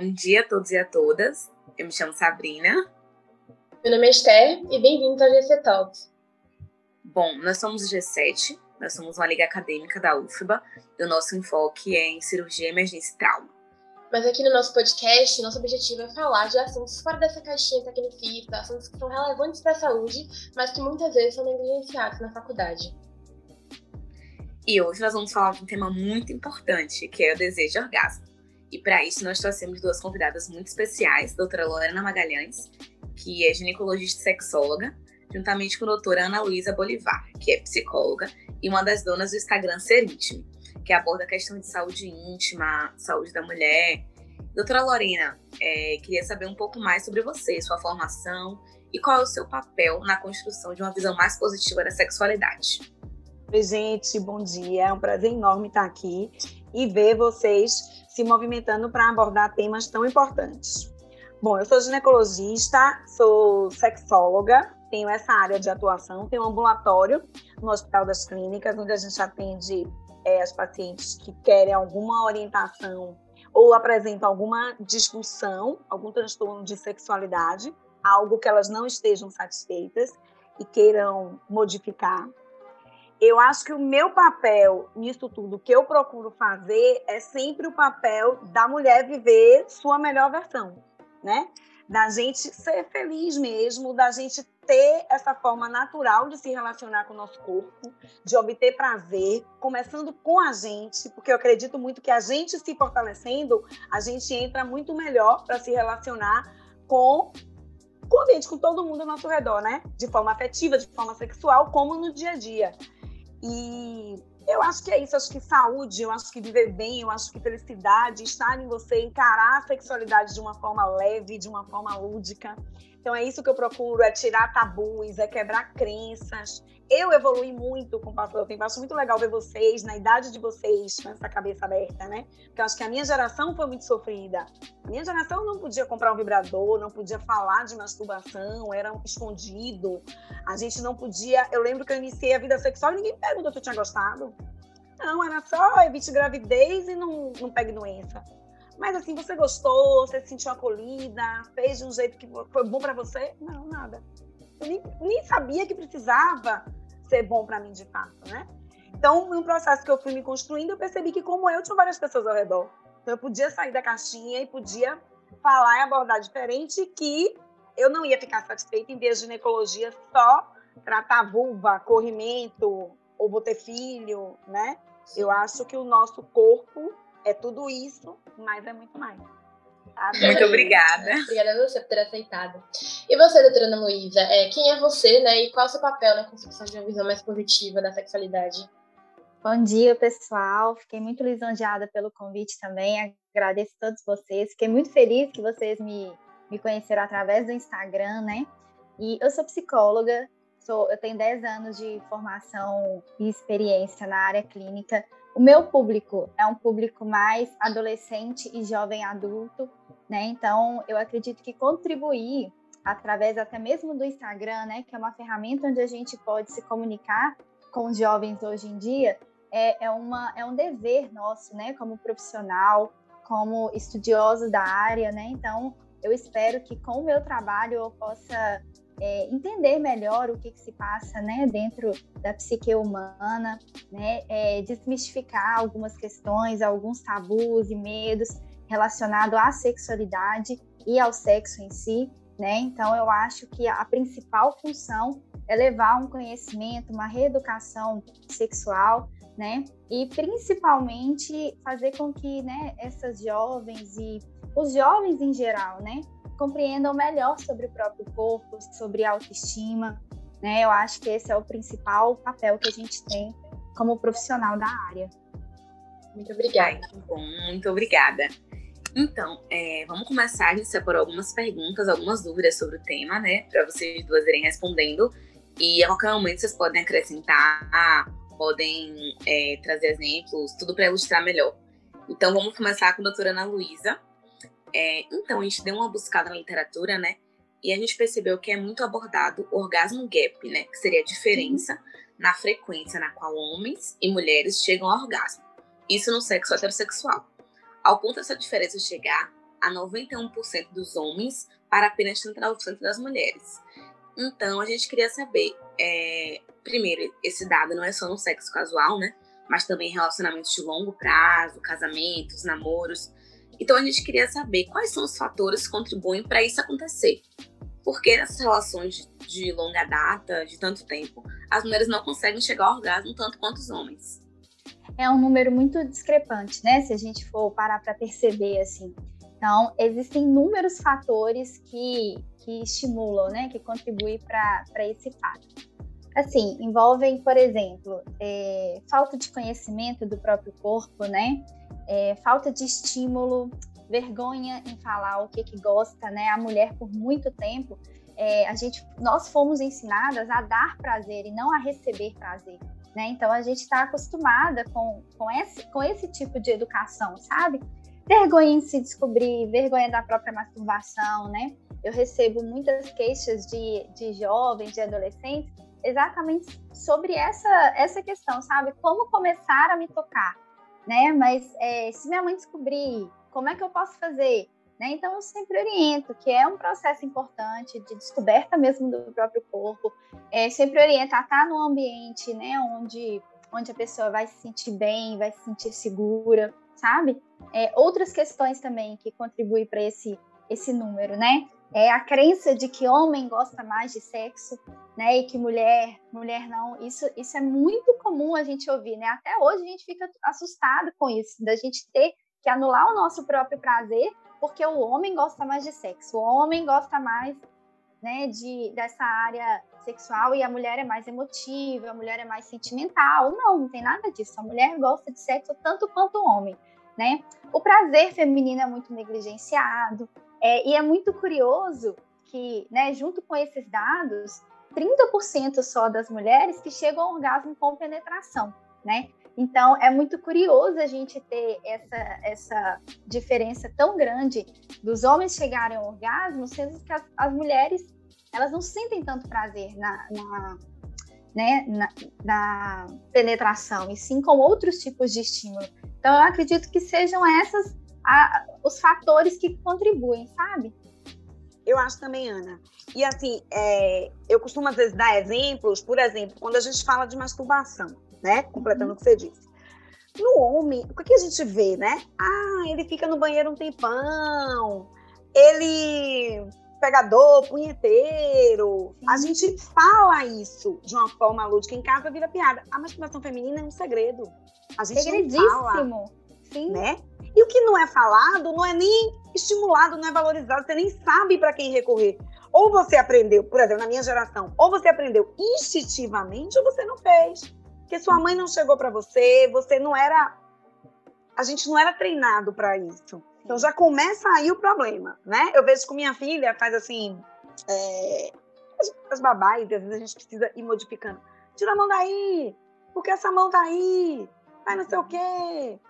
Bom dia a todos e a todas. Eu me chamo Sabrina. Meu nome é Esther e bem-vindos ao GC Talks. Bom, nós somos o G7, nós somos uma liga acadêmica da UFBA e o nosso enfoque é em cirurgia, emergência e trauma. Mas aqui no nosso podcast, nosso objetivo é falar de assuntos fora dessa caixinha tecnicista, assuntos que são relevantes para a saúde, mas que muitas vezes são negligenciados na faculdade. E hoje nós vamos falar de um tema muito importante, que é o desejo de orgasmo. E para isso nós trouxemos duas convidadas muito especiais, doutora Lorena Magalhães, que é ginecologista e sexóloga, juntamente com a doutora Ana Luísa Bolivar, que é psicóloga e uma das donas do Instagram Ser Íntimo, que aborda a questão de saúde íntima, saúde da mulher. Doutora Lorena, é, queria saber um pouco mais sobre você, sua formação e qual é o seu papel na construção de uma visão mais positiva da sexualidade. Oi, gente, bom dia. É um prazer enorme estar aqui e ver vocês se movimentando para abordar temas tão importantes. Bom, eu sou ginecologista, sou sexóloga, tenho essa área de atuação, tenho um ambulatório no Hospital das Clínicas, onde a gente atende é, as pacientes que querem alguma orientação ou apresentam alguma disfunção, algum transtorno de sexualidade, algo que elas não estejam satisfeitas e queiram modificar eu acho que o meu papel nisso tudo, que eu procuro fazer, é sempre o papel da mulher viver sua melhor versão, né? Da gente ser feliz mesmo, da gente ter essa forma natural de se relacionar com o nosso corpo, de obter prazer, começando com a gente, porque eu acredito muito que a gente se fortalecendo, a gente entra muito melhor para se relacionar com com o com todo mundo ao nosso redor, né? De forma afetiva, de forma sexual, como no dia a dia. E eu acho que é isso, acho que saúde, eu acho que viver bem, eu acho que felicidade, estar em você, encarar a sexualidade de uma forma leve, de uma forma lúdica. Então é isso que eu procuro, é tirar tabus, é quebrar crenças. Eu evolui muito com o passo do tempo. Acho muito legal ver vocês, na idade de vocês, com essa cabeça aberta, né? Porque eu acho que a minha geração foi muito sofrida. A minha geração não podia comprar um vibrador, não podia falar de masturbação, era escondido. A gente não podia. Eu lembro que eu iniciei a vida sexual e ninguém perguntou se eu tinha gostado. Não, era só evite gravidez e não, não pegue doença. Mas assim, você gostou, você se sentiu acolhida, fez de um jeito que foi bom para você? Não, nada. Eu nem, nem sabia que precisava ser bom para mim de fato, né? Então, no processo que eu fui me construindo, eu percebi que, como eu, tinha várias pessoas ao redor. Então, eu podia sair da caixinha e podia falar e abordar diferente, que eu não ia ficar satisfeita em vez de ginecologia só tratar vulva, corrimento, ou vou ter filho, né? Eu acho que o nosso corpo é tudo isso, mas é muito mais. Muito obrigada. Obrigada a você por ter aceitado. E você, doutora Ana Luísa, é, quem é você, né? E qual é o seu papel na construção de uma visão mais positiva da sexualidade? Bom dia, pessoal. Fiquei muito lisonjeada pelo convite também. Agradeço a todos vocês. Fiquei muito feliz que vocês me, me conheceram através do Instagram, né? E eu sou psicóloga, sou, eu tenho 10 anos de formação e experiência na área clínica. O meu público é um público mais adolescente e jovem adulto, né? Então, eu acredito que contribuir através até mesmo do Instagram, né, que é uma ferramenta onde a gente pode se comunicar com os jovens hoje em dia, é, é, uma, é um dever nosso, né, como profissional, como estudiosos da área, né? Então, eu espero que com o meu trabalho eu possa é, entender melhor o que, que, se passa né, dentro da psique humana, né, é, desmistificar algumas questões, alguns tabus e medos relacionados à sexualidade e ao sexo em si. Né? Então, eu acho que a principal função é levar um conhecimento, uma reeducação sexual, né? E principalmente fazer com que, né, essas jovens e os jovens em geral, né, compreendam melhor sobre o próprio corpo, sobre autoestima. Né? Eu acho que esse é o principal papel que a gente tem como profissional da área. Muito obrigada. Muito bom, muito obrigada. Então, é, vamos começar. A gente separou algumas perguntas, algumas dúvidas sobre o tema, né? Para vocês duas irem respondendo. E a qualquer momento vocês podem acrescentar, podem é, trazer exemplos, tudo para ilustrar melhor. Então, vamos começar com a doutora Ana Luísa. É, então, a gente deu uma buscada na literatura, né? E a gente percebeu que é muito abordado o orgasmo gap, né? Que seria a diferença na frequência na qual homens e mulheres chegam ao orgasmo. Isso no sexo heterossexual. Ao ponto dessa diferença chegar a 91% dos homens para apenas 39% das mulheres. Então, a gente queria saber, é, primeiro, esse dado não é só no sexo casual, né? Mas também em relacionamentos de longo prazo, casamentos, namoros. Então, a gente queria saber quais são os fatores que contribuem para isso acontecer. Porque nessas relações de, de longa data, de tanto tempo, as mulheres não conseguem chegar ao orgasmo tanto quanto os homens. É um número muito discrepante, né? Se a gente for parar para perceber assim. Então, existem inúmeros fatores que, que estimulam, né, que contribuem para esse fato. Assim, envolvem, por exemplo, é, falta de conhecimento do próprio corpo, né, é, falta de estímulo, vergonha em falar o que, que gosta, né, a mulher por muito tempo, é, a gente, nós fomos ensinadas a dar prazer e não a receber prazer. Né? Então a gente está acostumada com, com, esse, com esse tipo de educação, sabe? vergonha em se descobrir, vergonha da própria masturbação, né? Eu recebo muitas queixas de, de jovens, de adolescentes, exatamente sobre essa, essa questão, sabe? Como começar a me tocar, né? Mas é, se minha mãe descobrir, como é que eu posso fazer? Né? Então, eu sempre oriento que é um processo importante de descoberta mesmo do próprio corpo. É, sempre oriento a estar ambiente né, onde, onde a pessoa vai se sentir bem, vai se sentir segura, sabe? É, outras questões também que contribuem para esse, esse número, né? É a crença de que homem gosta mais de sexo, né? E que mulher, mulher não. Isso, isso é muito comum a gente ouvir, né? Até hoje a gente fica assustado com isso, da gente ter que anular o nosso próprio prazer porque o homem gosta mais de sexo, o homem gosta mais, né, de dessa área sexual e a mulher é mais emotiva, a mulher é mais sentimental. Não, não tem nada disso. A mulher gosta de sexo tanto quanto o homem né? O prazer feminino é muito negligenciado é, e é muito curioso que, né, junto com esses dados, 30% só das mulheres que chegam ao orgasmo com penetração, né? Então, é muito curioso a gente ter essa, essa diferença tão grande dos homens chegarem ao orgasmo, sendo que as, as mulheres elas não sentem tanto prazer na, na, né, na, na penetração, e sim com outros tipos de estímulo. Então, eu acredito que sejam essas a, os fatores que contribuem, sabe? Eu acho também, Ana. E assim, é, eu costumo às vezes dar exemplos, por exemplo, quando a gente fala de masturbação, né? Completando uhum. o que você disse. No homem, o que a gente vê, né? Ah, ele fica no banheiro um tempão, ele pegador, punheteiro. Sim. A gente fala isso de uma forma lúdica. Em casa vira piada. A masturbação feminina é um segredo. A gente não fala. Sim. Né? E o que não é falado não é nem estimulado, não é valorizado. Você nem sabe para quem recorrer. Ou você aprendeu, por exemplo, na minha geração, ou você aprendeu instintivamente ou você não fez. Porque sua mãe não chegou para você, você não era. A gente não era treinado para isso. Então já começa aí o problema, né? Eu vejo com minha filha, faz assim, é, as, as babás, às vezes a gente precisa ir modificando. Tira a mão daí, porque essa mão tá aí, vai não sei o quê.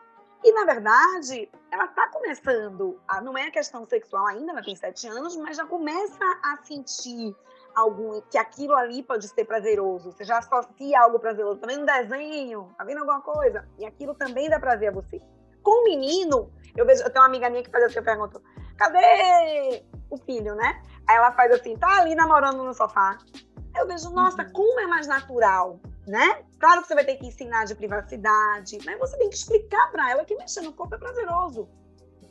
E, na verdade, ela está começando, a, não é questão sexual ainda, ela tem sete anos, mas já começa a sentir algum, que aquilo ali pode ser prazeroso. Você já associa algo prazeroso. Também tá no desenho, tá vendo alguma coisa? E aquilo também dá prazer a você. Com o menino, eu vejo, eu tenho uma amiga minha que faz assim, eu pergunto, cadê o filho, né? Aí ela faz assim, tá ali namorando no sofá. Eu vejo, nossa, uhum. como é mais natural, né? Claro que você vai ter que ensinar de privacidade, mas você tem que explicar para ela que mexer no corpo é prazeroso.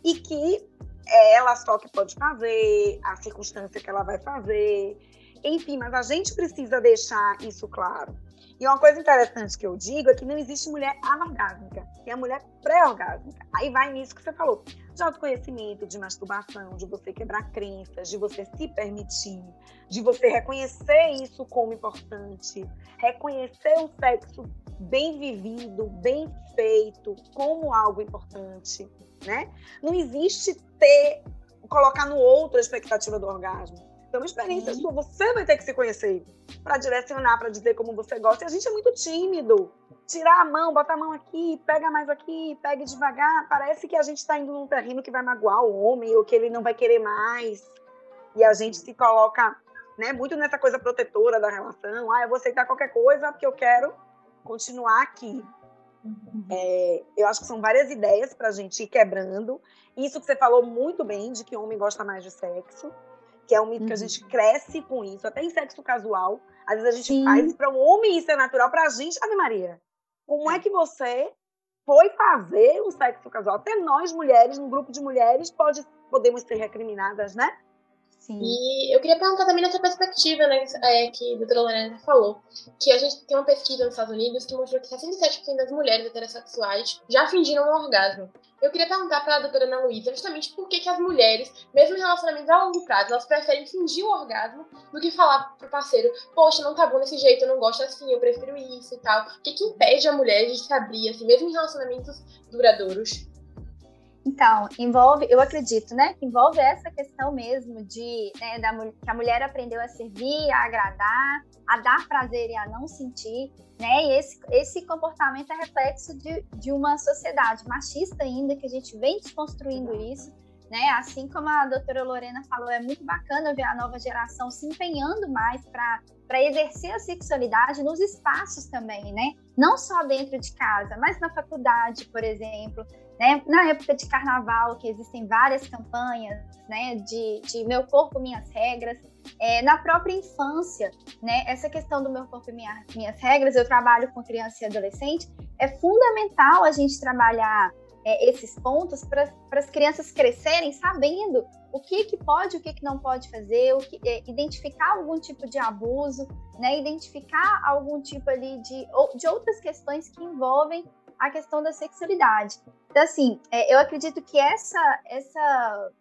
E que é ela só que pode fazer, a circunstância que ela vai fazer. Enfim, mas a gente precisa deixar isso claro. E uma coisa interessante que eu digo é que não existe mulher anorgásmica, tem a mulher pré-orgásmica. Aí vai nisso que você falou, de autoconhecimento, de masturbação, de você quebrar crenças, de você se permitir, de você reconhecer isso como importante, reconhecer o sexo bem vivido, bem feito, como algo importante, né? Não existe ter, colocar no outro a expectativa do orgasmo. Então, experiência uhum. sua, você vai ter que se conhecer para direcionar, para dizer como você gosta. E a gente é muito tímido. Tirar a mão, botar a mão aqui, pega mais aqui, pega devagar. Parece que a gente está indo num terreno que vai magoar o homem ou que ele não vai querer mais. E a gente se coloca né, muito nessa coisa protetora da relação. Ah, eu vou aceitar qualquer coisa porque eu quero continuar aqui. Uhum. É, eu acho que são várias ideias para a gente ir quebrando. Isso que você falou muito bem, de que o homem gosta mais de sexo, que é um mito uhum. que a uhum. gente cresce com isso, até em sexo casual. Às vezes a gente Sim. faz para um homem isso é natural, para a gente, Ave Maria. Como é que você foi fazer o sexo casual? Até nós, mulheres, num grupo de mulheres, pode, podemos ser recriminadas, né? Sim. E eu queria perguntar também nessa perspectiva, né, é, que a doutora Lorena falou, que a gente tem uma pesquisa nos Estados Unidos que mostrou que 67% das mulheres heterossexuais já fingiram um orgasmo. Eu queria perguntar para a doutora Ana Luísa justamente por que, que as mulheres, mesmo em relacionamentos a longo prazo, elas preferem fingir o orgasmo do que falar pro parceiro, poxa, não tá bom desse jeito, eu não gosto assim, eu prefiro isso e tal. O que, que impede a mulher de se abrir, assim, mesmo em relacionamentos duradouros? Então, envolve, eu acredito, né, que envolve essa questão mesmo de né, da, que a mulher aprendeu a servir, a agradar, a dar prazer e a não sentir, né? E esse, esse comportamento é reflexo de, de uma sociedade machista ainda, que a gente vem desconstruindo isso, né? Assim como a doutora Lorena falou, é muito bacana ver a nova geração se empenhando mais para exercer a sexualidade nos espaços também, né? Não só dentro de casa, mas na faculdade, por exemplo, né? Na época de carnaval, que existem várias campanhas né? de, de meu corpo, minhas regras. É, na própria infância, né? essa questão do meu corpo e minha, minhas regras, eu trabalho com criança e adolescente, é fundamental a gente trabalhar é, esses pontos para as crianças crescerem sabendo o que, que pode o que, que não pode fazer, o que, é, identificar algum tipo de abuso, né, identificar algum tipo ali de, de outras questões que envolvem a questão da sexualidade. Então, assim, é, eu acredito que essa, essa,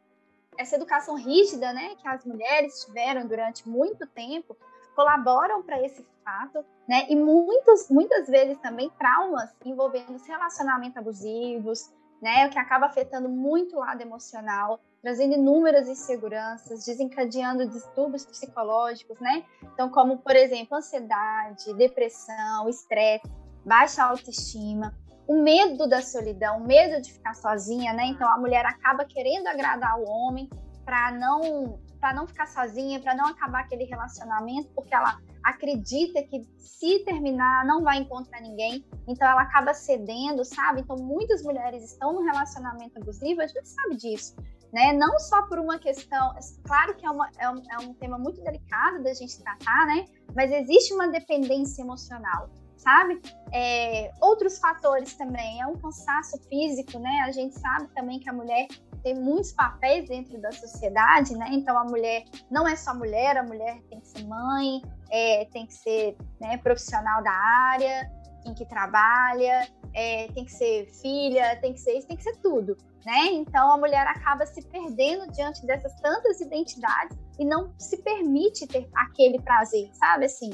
essa educação rígida, né, que as mulheres tiveram durante muito tempo, colaboram para esse fato, né, e muitos, muitas vezes também traumas envolvendo relacionamentos abusivos, né, o que acaba afetando muito o lado emocional, trazendo inúmeras inseguranças, desencadeando distúrbios psicológicos, né? Então, como, por exemplo, ansiedade, depressão, estresse, baixa autoestima o medo da solidão, o medo de ficar sozinha, né? Então a mulher acaba querendo agradar o homem para não para não ficar sozinha, para não acabar aquele relacionamento, porque ela acredita que se terminar não vai encontrar ninguém, então ela acaba cedendo, sabe? Então muitas mulheres estão no relacionamento abusivo, a gente sabe disso, né? Não só por uma questão, claro que é, uma, é, um, é um tema muito delicado da gente tratar, né? Mas existe uma dependência emocional sabe? É, outros fatores também, é um cansaço físico, né? A gente sabe também que a mulher tem muitos papéis dentro da sociedade, né? Então a mulher não é só mulher, a mulher tem que ser mãe, é, tem que ser né, profissional da área em que trabalha, é, tem que ser filha, tem que ser isso, tem que ser tudo, né? Então a mulher acaba se perdendo diante dessas tantas identidades e não se permite ter aquele prazer, sabe? Assim,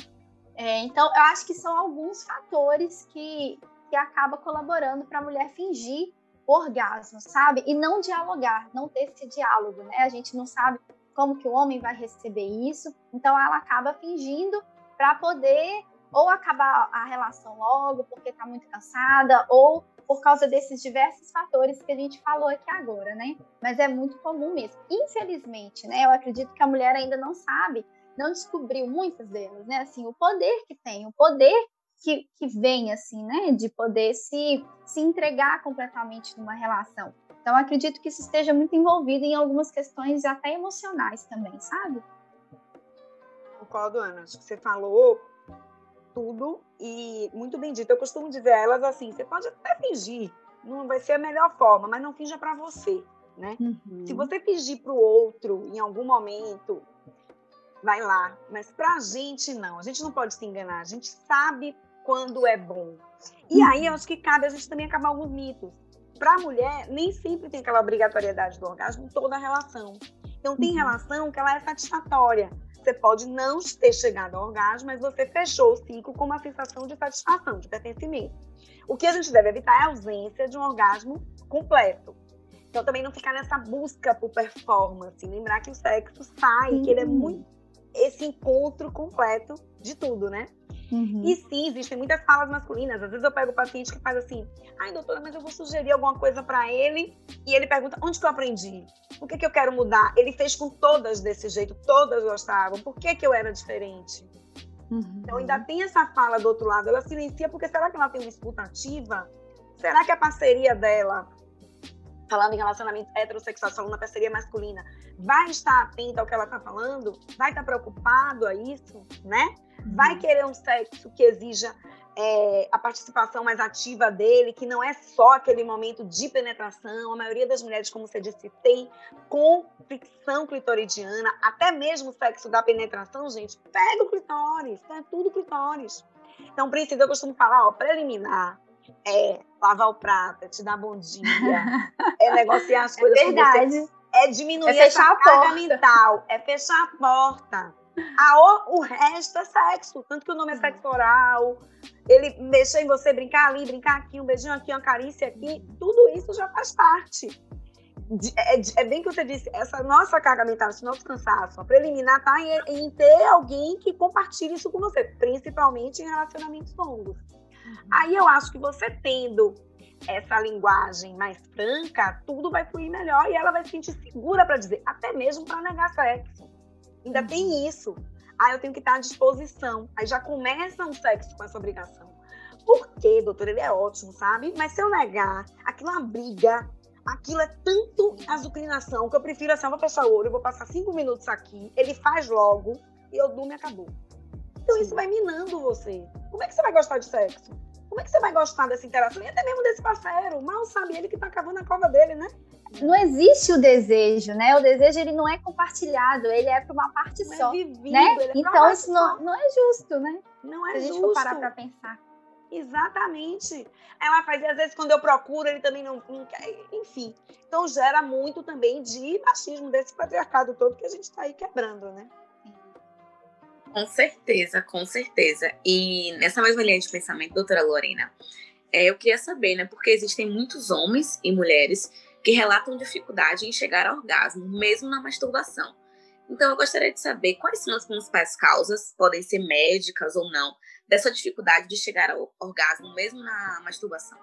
é, então, eu acho que são alguns fatores que, que acabam colaborando para a mulher fingir orgasmo, sabe? E não dialogar, não ter esse diálogo, né? A gente não sabe como que o homem vai receber isso, então ela acaba fingindo para poder ou acabar a relação logo porque está muito cansada ou por causa desses diversos fatores que a gente falou aqui agora, né? Mas é muito comum mesmo. Infelizmente, né? Eu acredito que a mulher ainda não sabe não descobriu muitas delas, né? Assim, o poder que tem, o poder que, que vem, assim, né? De poder se, se entregar completamente numa relação. Então, acredito que isso esteja muito envolvido em algumas questões até emocionais também, sabe? Concordo, Ana. Acho que você falou tudo e muito bem dito. Eu costumo dizer a elas assim: você pode até fingir, não vai ser a melhor forma, mas não finja para você, né? Uhum. Se você fingir para o outro em algum momento, vai lá. Mas para a gente, não. A gente não pode se enganar. A gente sabe quando é bom. E aí, eu uhum. acho que cabe a gente também acabar alguns mitos. Para a mulher, nem sempre tem aquela obrigatoriedade do orgasmo em toda a relação. Então, tem uhum. relação que ela é satisfatória. Você pode não ter chegado ao orgasmo, mas você fechou o ciclo com uma sensação de satisfação, de pertencimento. O que a gente deve evitar é a ausência de um orgasmo completo. Então, também não ficar nessa busca por performance. Lembrar que o sexo sai, que ele é muito esse encontro completo de tudo, né? Uhum. E sim, existem muitas falas masculinas. Às vezes eu pego o paciente que faz assim: ai, doutora, mas eu vou sugerir alguma coisa para ele. E ele pergunta: onde que eu aprendi? Por que, que eu quero mudar? Ele fez com todas desse jeito, todas gostavam. Por que, que eu era diferente? Uhum. Então ainda tem essa fala do outro lado. Ela silencia porque será que ela tem uma escuta ativa? Será que a parceria dela, falando em relacionamento heterossexual, falando na parceria masculina, vai estar atenta ao que ela está falando? Vai estar preocupado a isso, né? Vai uhum. querer um sexo que exija é, a participação mais ativa dele, que não é só aquele momento de penetração. A maioria das mulheres, como você disse, tem com fricção clitoridiana, até mesmo o sexo da penetração, gente, pega o clitóris, é tudo clitóris. Então, Princesa, eu costumo falar, ó, preliminar, é lavar o prato, é te dar bom dia, é negociar as é coisas é verdade. com você, é diminuir é fechar a carga porta. mental, é fechar a porta. A, o, o resto é sexo, tanto que o nome é sexo oral, ele mexer em você, brincar ali, brincar aqui, um beijinho aqui, uma carícia aqui, tudo isso já faz parte. É, é, é bem que você disse, essa nossa carga mental, esse nosso cansaço, a preliminar tá em, em, ter alguém que compartilhe isso com você, principalmente em relacionamentos longos. Uhum. Aí eu acho que você tendo essa linguagem mais franca, tudo vai fluir melhor e ela vai se sentir segura para dizer, até mesmo para negar sexo. Ainda uhum. tem isso. Ah, eu tenho que estar à disposição. Aí já começa um sexo com essa obrigação. Por quê, doutor? Ele é ótimo, sabe? Mas se eu negar, aquilo é uma briga, aquilo é tanto azucrinação que eu prefiro assim, eu vou fechar o olho, eu vou passar cinco minutos aqui, ele faz logo e eu durmo e acabou. Então Sim. isso vai minando você. Como é que você vai gostar de sexo? Como é que você vai gostar dessa interação? E até mesmo desse parceiro. Mal sabe ele que tá cavando a cova dele, né? não existe o desejo, né? O desejo ele não é compartilhado, ele é para uma parte não é só, é vivido, né? É então isso não, não é justo, né? Não é justo. Se a gente for parar para pensar. Exatamente. Ela faz, e às vezes quando eu procuro, ele também não, não quer, enfim. Então gera muito também de machismo desse patriarcado todo que a gente está aí quebrando, né? Com certeza, com certeza. E nessa mesma linha de pensamento, doutora Lorena, é, eu queria saber, né? Porque existem muitos homens e mulheres que relatam dificuldade em chegar ao orgasmo, mesmo na masturbação. Então, eu gostaria de saber quais são as principais causas, podem ser médicas ou não, dessa dificuldade de chegar ao orgasmo, mesmo na masturbação.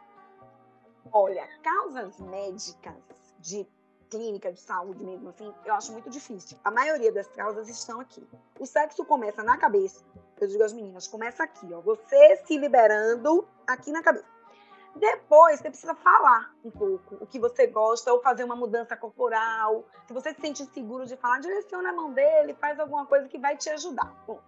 Olha, causas médicas de clínica de saúde mesmo assim, eu acho muito difícil. A maioria das causas estão aqui. O sexo começa na cabeça. Eu digo às meninas, começa aqui, ó, você se liberando aqui na cabeça. Depois, você precisa falar um pouco o que você gosta, ou fazer uma mudança corporal. Se você se sente inseguro de falar, direciona a mão dele, faz alguma coisa que vai te ajudar. Bom,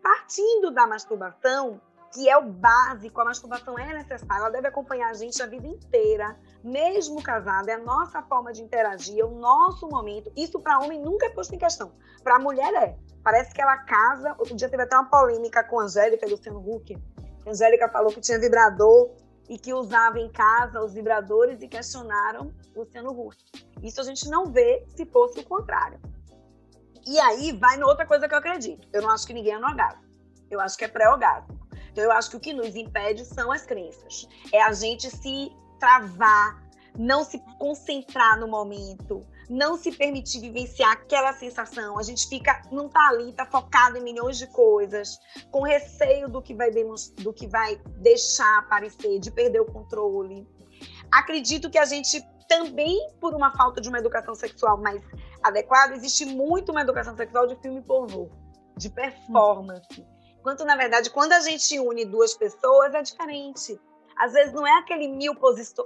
partindo da masturbação, que é o básico, a masturbação é necessária, ela deve acompanhar a gente a vida inteira, mesmo casada, é a nossa forma de interagir, é o nosso momento. Isso para homem nunca é posto em questão. Para mulher é. Parece que ela casa. Outro dia teve até uma polêmica com a Angélica e Luciano Huck. A Angélica falou que tinha vibrador e que usava em casa os vibradores e questionaram Luciano Huck. Isso a gente não vê se fosse o contrário. E aí vai noutra coisa que eu acredito. Eu não acho que ninguém é no orgasmo. Eu acho que é pré-orgasmo. Então eu acho que o que nos impede são as crenças. É a gente se travar, não se concentrar no momento, não se permitir vivenciar aquela sensação. A gente fica, não tá ali, tá focado em milhões de coisas, com receio do que vai do que vai deixar aparecer, de perder o controle. Acredito que a gente também por uma falta de uma educação sexual mais adequada, existe muito uma educação sexual de filme pornô, de performance. Enquanto, na verdade, quando a gente une duas pessoas, é diferente. Às vezes não é aquele mil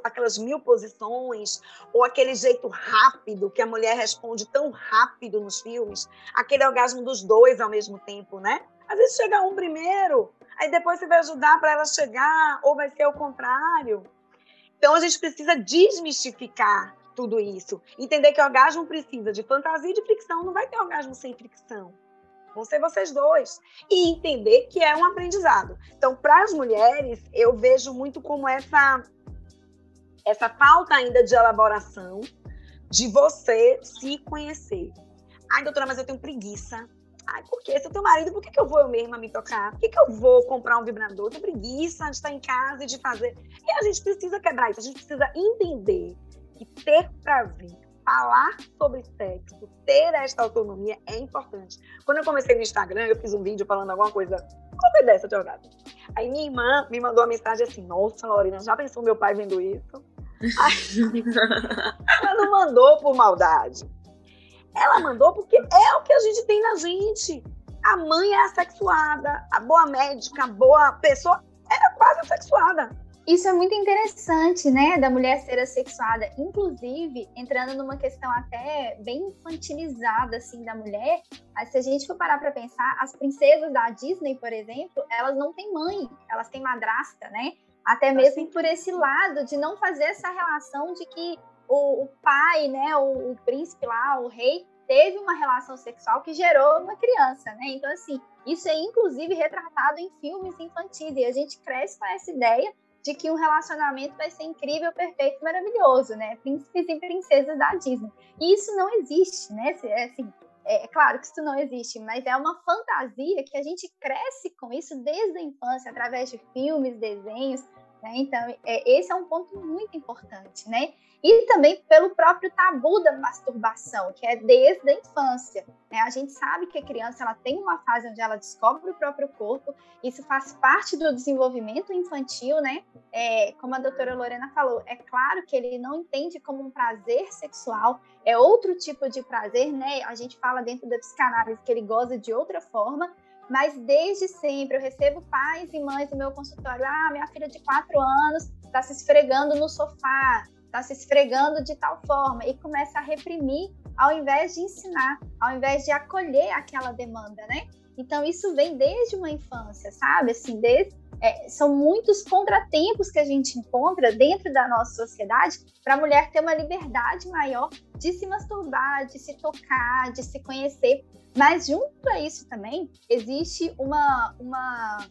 aquelas mil posições ou aquele jeito rápido que a mulher responde tão rápido nos filmes, aquele orgasmo dos dois ao mesmo tempo, né? Às vezes chega um primeiro, aí depois você vai ajudar para ela chegar, ou vai ser o contrário. Então a gente precisa desmistificar tudo isso. Entender que o orgasmo precisa de fantasia e de fricção, não vai ter orgasmo sem fricção vão ser vocês dois. E entender que é um aprendizado. Então, para as mulheres, eu vejo muito como essa, essa falta ainda de elaboração de você se conhecer. Ai, doutora, mas eu tenho preguiça. Ai, por quê? Se eu tenho marido, por que, que eu vou eu mesma me tocar? Por que, que eu vou comprar um vibrador? Eu tenho preguiça de estar em casa e de fazer. E a gente precisa quebrar isso, a gente precisa entender que ter prazer falar sobre sexo, ter esta autonomia é importante. Quando eu comecei no Instagram, eu fiz um vídeo falando alguma coisa, é dessa de orgasmo? Aí minha irmã me mandou uma mensagem assim, nossa, Lorena, já pensou meu pai vendo isso? Aí, ela não mandou por maldade. Ela mandou porque é o que a gente tem na gente. a mãe é assexuada, a boa médica, a boa pessoa era quase assexuada. Isso é muito interessante, né, da mulher ser assexuada, inclusive entrando numa questão até bem infantilizada assim da mulher. Mas se a gente for parar para pensar, as princesas da Disney, por exemplo, elas não têm mãe, elas têm madrasta, né? Até mesmo por esse lado de não fazer essa relação de que o, o pai, né, o, o príncipe lá, o rei, teve uma relação sexual que gerou uma criança, né? Então, assim, isso é inclusive retratado em filmes infantis e a gente cresce com essa ideia de que um relacionamento vai ser incrível, perfeito, maravilhoso, né? Príncipes e princesas da Disney. E isso não existe, né? É, assim, é, é claro que isso não existe, mas é uma fantasia que a gente cresce com isso desde a infância, através de filmes, desenhos, né? Então, é, esse é um ponto muito importante, né? E também pelo próprio tabu da masturbação, que é desde a infância. Né? A gente sabe que a criança ela tem uma fase onde ela descobre o próprio corpo, isso faz parte do desenvolvimento infantil, né? É, como a doutora Lorena falou, é claro que ele não entende como um prazer sexual, é outro tipo de prazer, né? A gente fala dentro da psicanálise que ele goza de outra forma, mas desde sempre eu recebo pais e mães do meu consultório. Ah, minha filha de quatro anos está se esfregando no sofá, está se esfregando de tal forma e começa a reprimir ao invés de ensinar, ao invés de acolher aquela demanda, né? Então isso vem desde uma infância, sabe? Assim, desde, é, são muitos contratempos que a gente encontra dentro da nossa sociedade para a mulher ter uma liberdade maior de se masturbar, de se tocar, de se conhecer. Mas junto a isso também existe uma, uma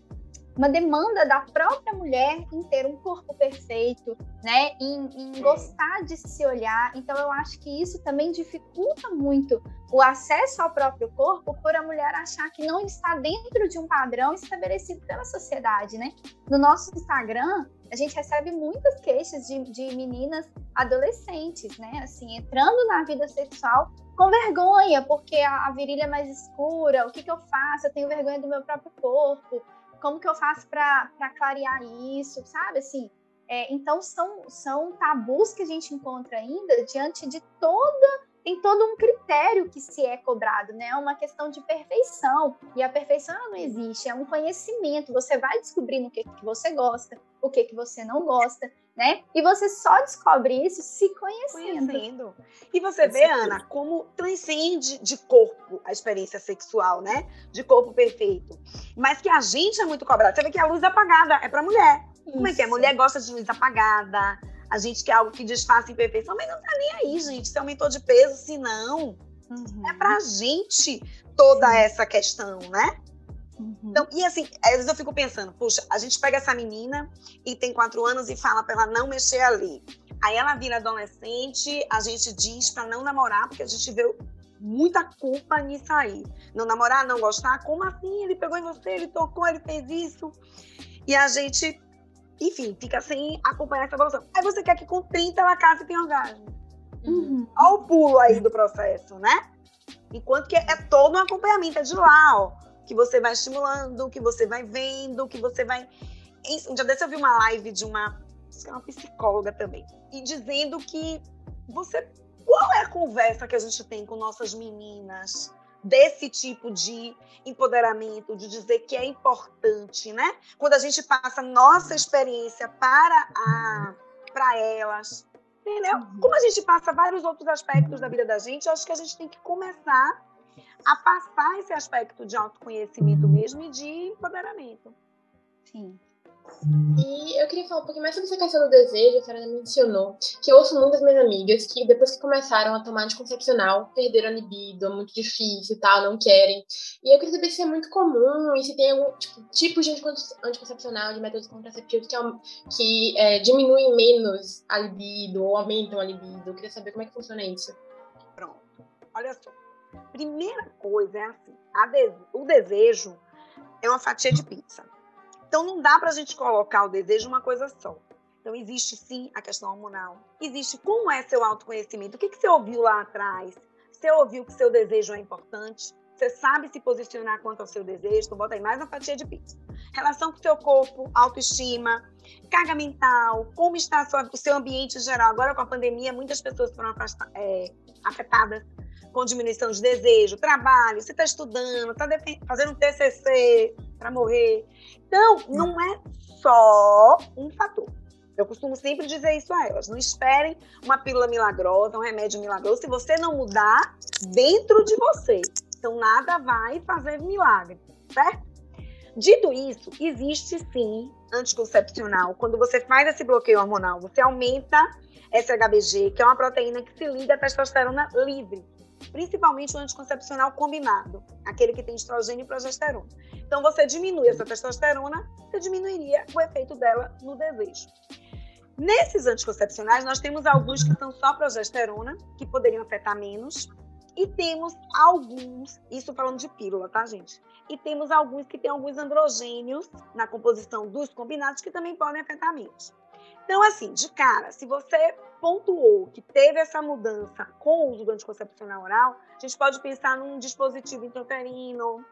uma demanda da própria mulher em ter um corpo perfeito, né? Em, em, gostar de se olhar. Então eu acho que isso também dificulta muito o acesso ao próprio corpo por a mulher achar que não está dentro de um padrão estabelecido pela sociedade, né? No nosso Instagram, a gente recebe muitas queixas de, de meninas adolescentes, né? Assim, entrando na vida sexual com vergonha, porque a, a virilha é mais escura, o que, que eu faço? Eu tenho vergonha do meu próprio corpo como que eu faço para clarear isso, sabe? Assim, é, então são, são tabus que a gente encontra ainda diante de toda tem todo um critério que se é cobrado, né? É uma questão de perfeição. E a perfeição não existe, é um conhecimento. Você vai descobrindo o que, que você gosta, o que, que você não gosta, né? E você só descobre isso se conhecendo. conhecendo. E você vê, Ana, como transcende de corpo a experiência sexual, né? De corpo perfeito. Mas que a gente é muito cobrado. Você vê que a luz apagada é para mulher. Isso. Como é que é? A mulher gosta de luz apagada, a gente quer algo que desfaça imperfeição, mas não tá nem aí, gente. Se aumentou de peso, se não. Uhum. É pra gente toda essa questão, né? Uhum. Então, e assim, às vezes eu fico pensando, puxa, a gente pega essa menina e tem quatro anos e fala para ela não mexer ali. Aí ela vira adolescente, a gente diz para não namorar, porque a gente vê muita culpa nisso aí. Não namorar, não gostar, como assim? Ele pegou em você, ele tocou, ele fez isso. E a gente, enfim, fica sem acompanhar essa evolução. Aí você quer que com 30 ela case e tenha orgasmo. Uhum. Olha o pulo aí do processo, né? Enquanto que é todo um acompanhamento, é de lá, ó que você vai estimulando, que você vai vendo, que você vai. Um dia desse eu vi uma live de uma, é uma psicóloga também, e dizendo que você. Qual é a conversa que a gente tem com nossas meninas desse tipo de empoderamento, de dizer que é importante, né? Quando a gente passa nossa experiência para, a, para elas, entendeu? Uhum. Como a gente passa vários outros aspectos da vida da gente, eu acho que a gente tem que começar a passar esse aspecto de autoconhecimento mesmo e de empoderamento. Sim. E eu queria falar um pouquinho mais sobre essa questão do desejo, a Fernanda mencionou, que eu ouço muitas minhas amigas que depois que começaram a tomar anticoncepcional, perderam a libido, é muito difícil e tal, não querem. E eu queria saber se é muito comum e se tem algum tipo, tipo de anticoncepcional, de métodos contraceptivos que, que é, diminuem menos a libido ou aumentam a libido. Eu queria saber como é que funciona isso. Pronto. Olha só. Primeira coisa é assim: de o desejo é uma fatia de pizza. Então não dá para a gente colocar o desejo uma coisa só. Então existe sim a questão hormonal. Existe como é seu autoconhecimento. O que, que você ouviu lá atrás? Você ouviu que seu desejo é importante? Você sabe se posicionar quanto ao seu desejo? Então bota aí mais uma fatia de pizza. Relação com o seu corpo, autoestima, carga mental, como está o seu ambiente geral. Agora com a pandemia, muitas pessoas foram é, afetadas com diminuição de desejo, trabalho, você está estudando, está fazendo um TCC para morrer. Então, não é só um fator. Eu costumo sempre dizer isso a elas. Não esperem uma pílula milagrosa, um remédio milagroso, se você não mudar dentro de você. Então, nada vai fazer milagre, certo? Dito isso, existe sim anticoncepcional. Quando você faz esse bloqueio hormonal, você aumenta SHBG, que é uma proteína que se liga à testosterona livre, principalmente o anticoncepcional combinado, aquele que tem estrogênio e progesterona. Então, você diminui essa testosterona, você diminuiria o efeito dela no desejo. Nesses anticoncepcionais, nós temos alguns que são só progesterona, que poderiam afetar menos, e temos alguns, isso falando de pílula, tá, gente? E temos alguns que têm alguns androgênios na composição dos combinados que também podem afetar menos. Então, assim, de cara, se você pontuou que teve essa mudança com o uso do anticoncepcional oral, a gente pode pensar num dispositivo intrauterino,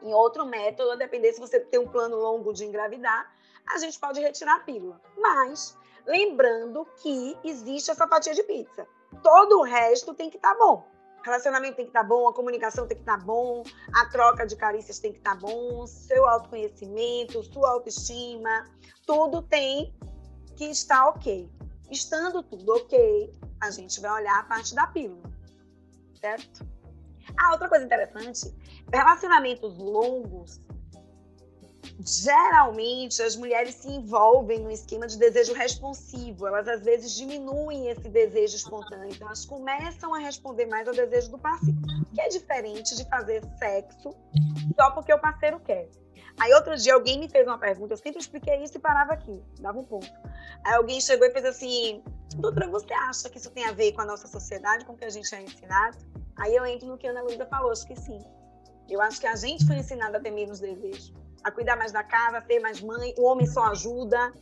em outro método, a depender se você tem um plano longo de engravidar, a gente pode retirar a pílula. Mas, lembrando que existe essa fatia de pizza. Todo o resto tem que estar tá bom relacionamento tem que estar tá bom, a comunicação tem que estar tá bom, a troca de carícias tem que estar tá bom, seu autoconhecimento, sua autoestima, tudo tem que estar ok. Estando tudo ok, a gente vai olhar a parte da pílula, certo? Ah, outra coisa interessante, relacionamentos longos geralmente as mulheres se envolvem no esquema de desejo responsivo. Elas às vezes diminuem esse desejo espontâneo. Então elas começam a responder mais ao desejo do parceiro, que é diferente de fazer sexo só porque o parceiro quer. Aí outro dia alguém me fez uma pergunta, eu sempre expliquei isso e parava aqui, dava um ponto. Aí alguém chegou e fez assim: Doutora, você acha que isso tem a ver com a nossa sociedade, com o que a gente é ensinado? Aí eu entro no que a Ana Luísa falou, acho que sim. Eu acho que a gente foi ensinado a ter menos desejo a cuidar mais da casa, a ser mais mãe, o homem só ajuda.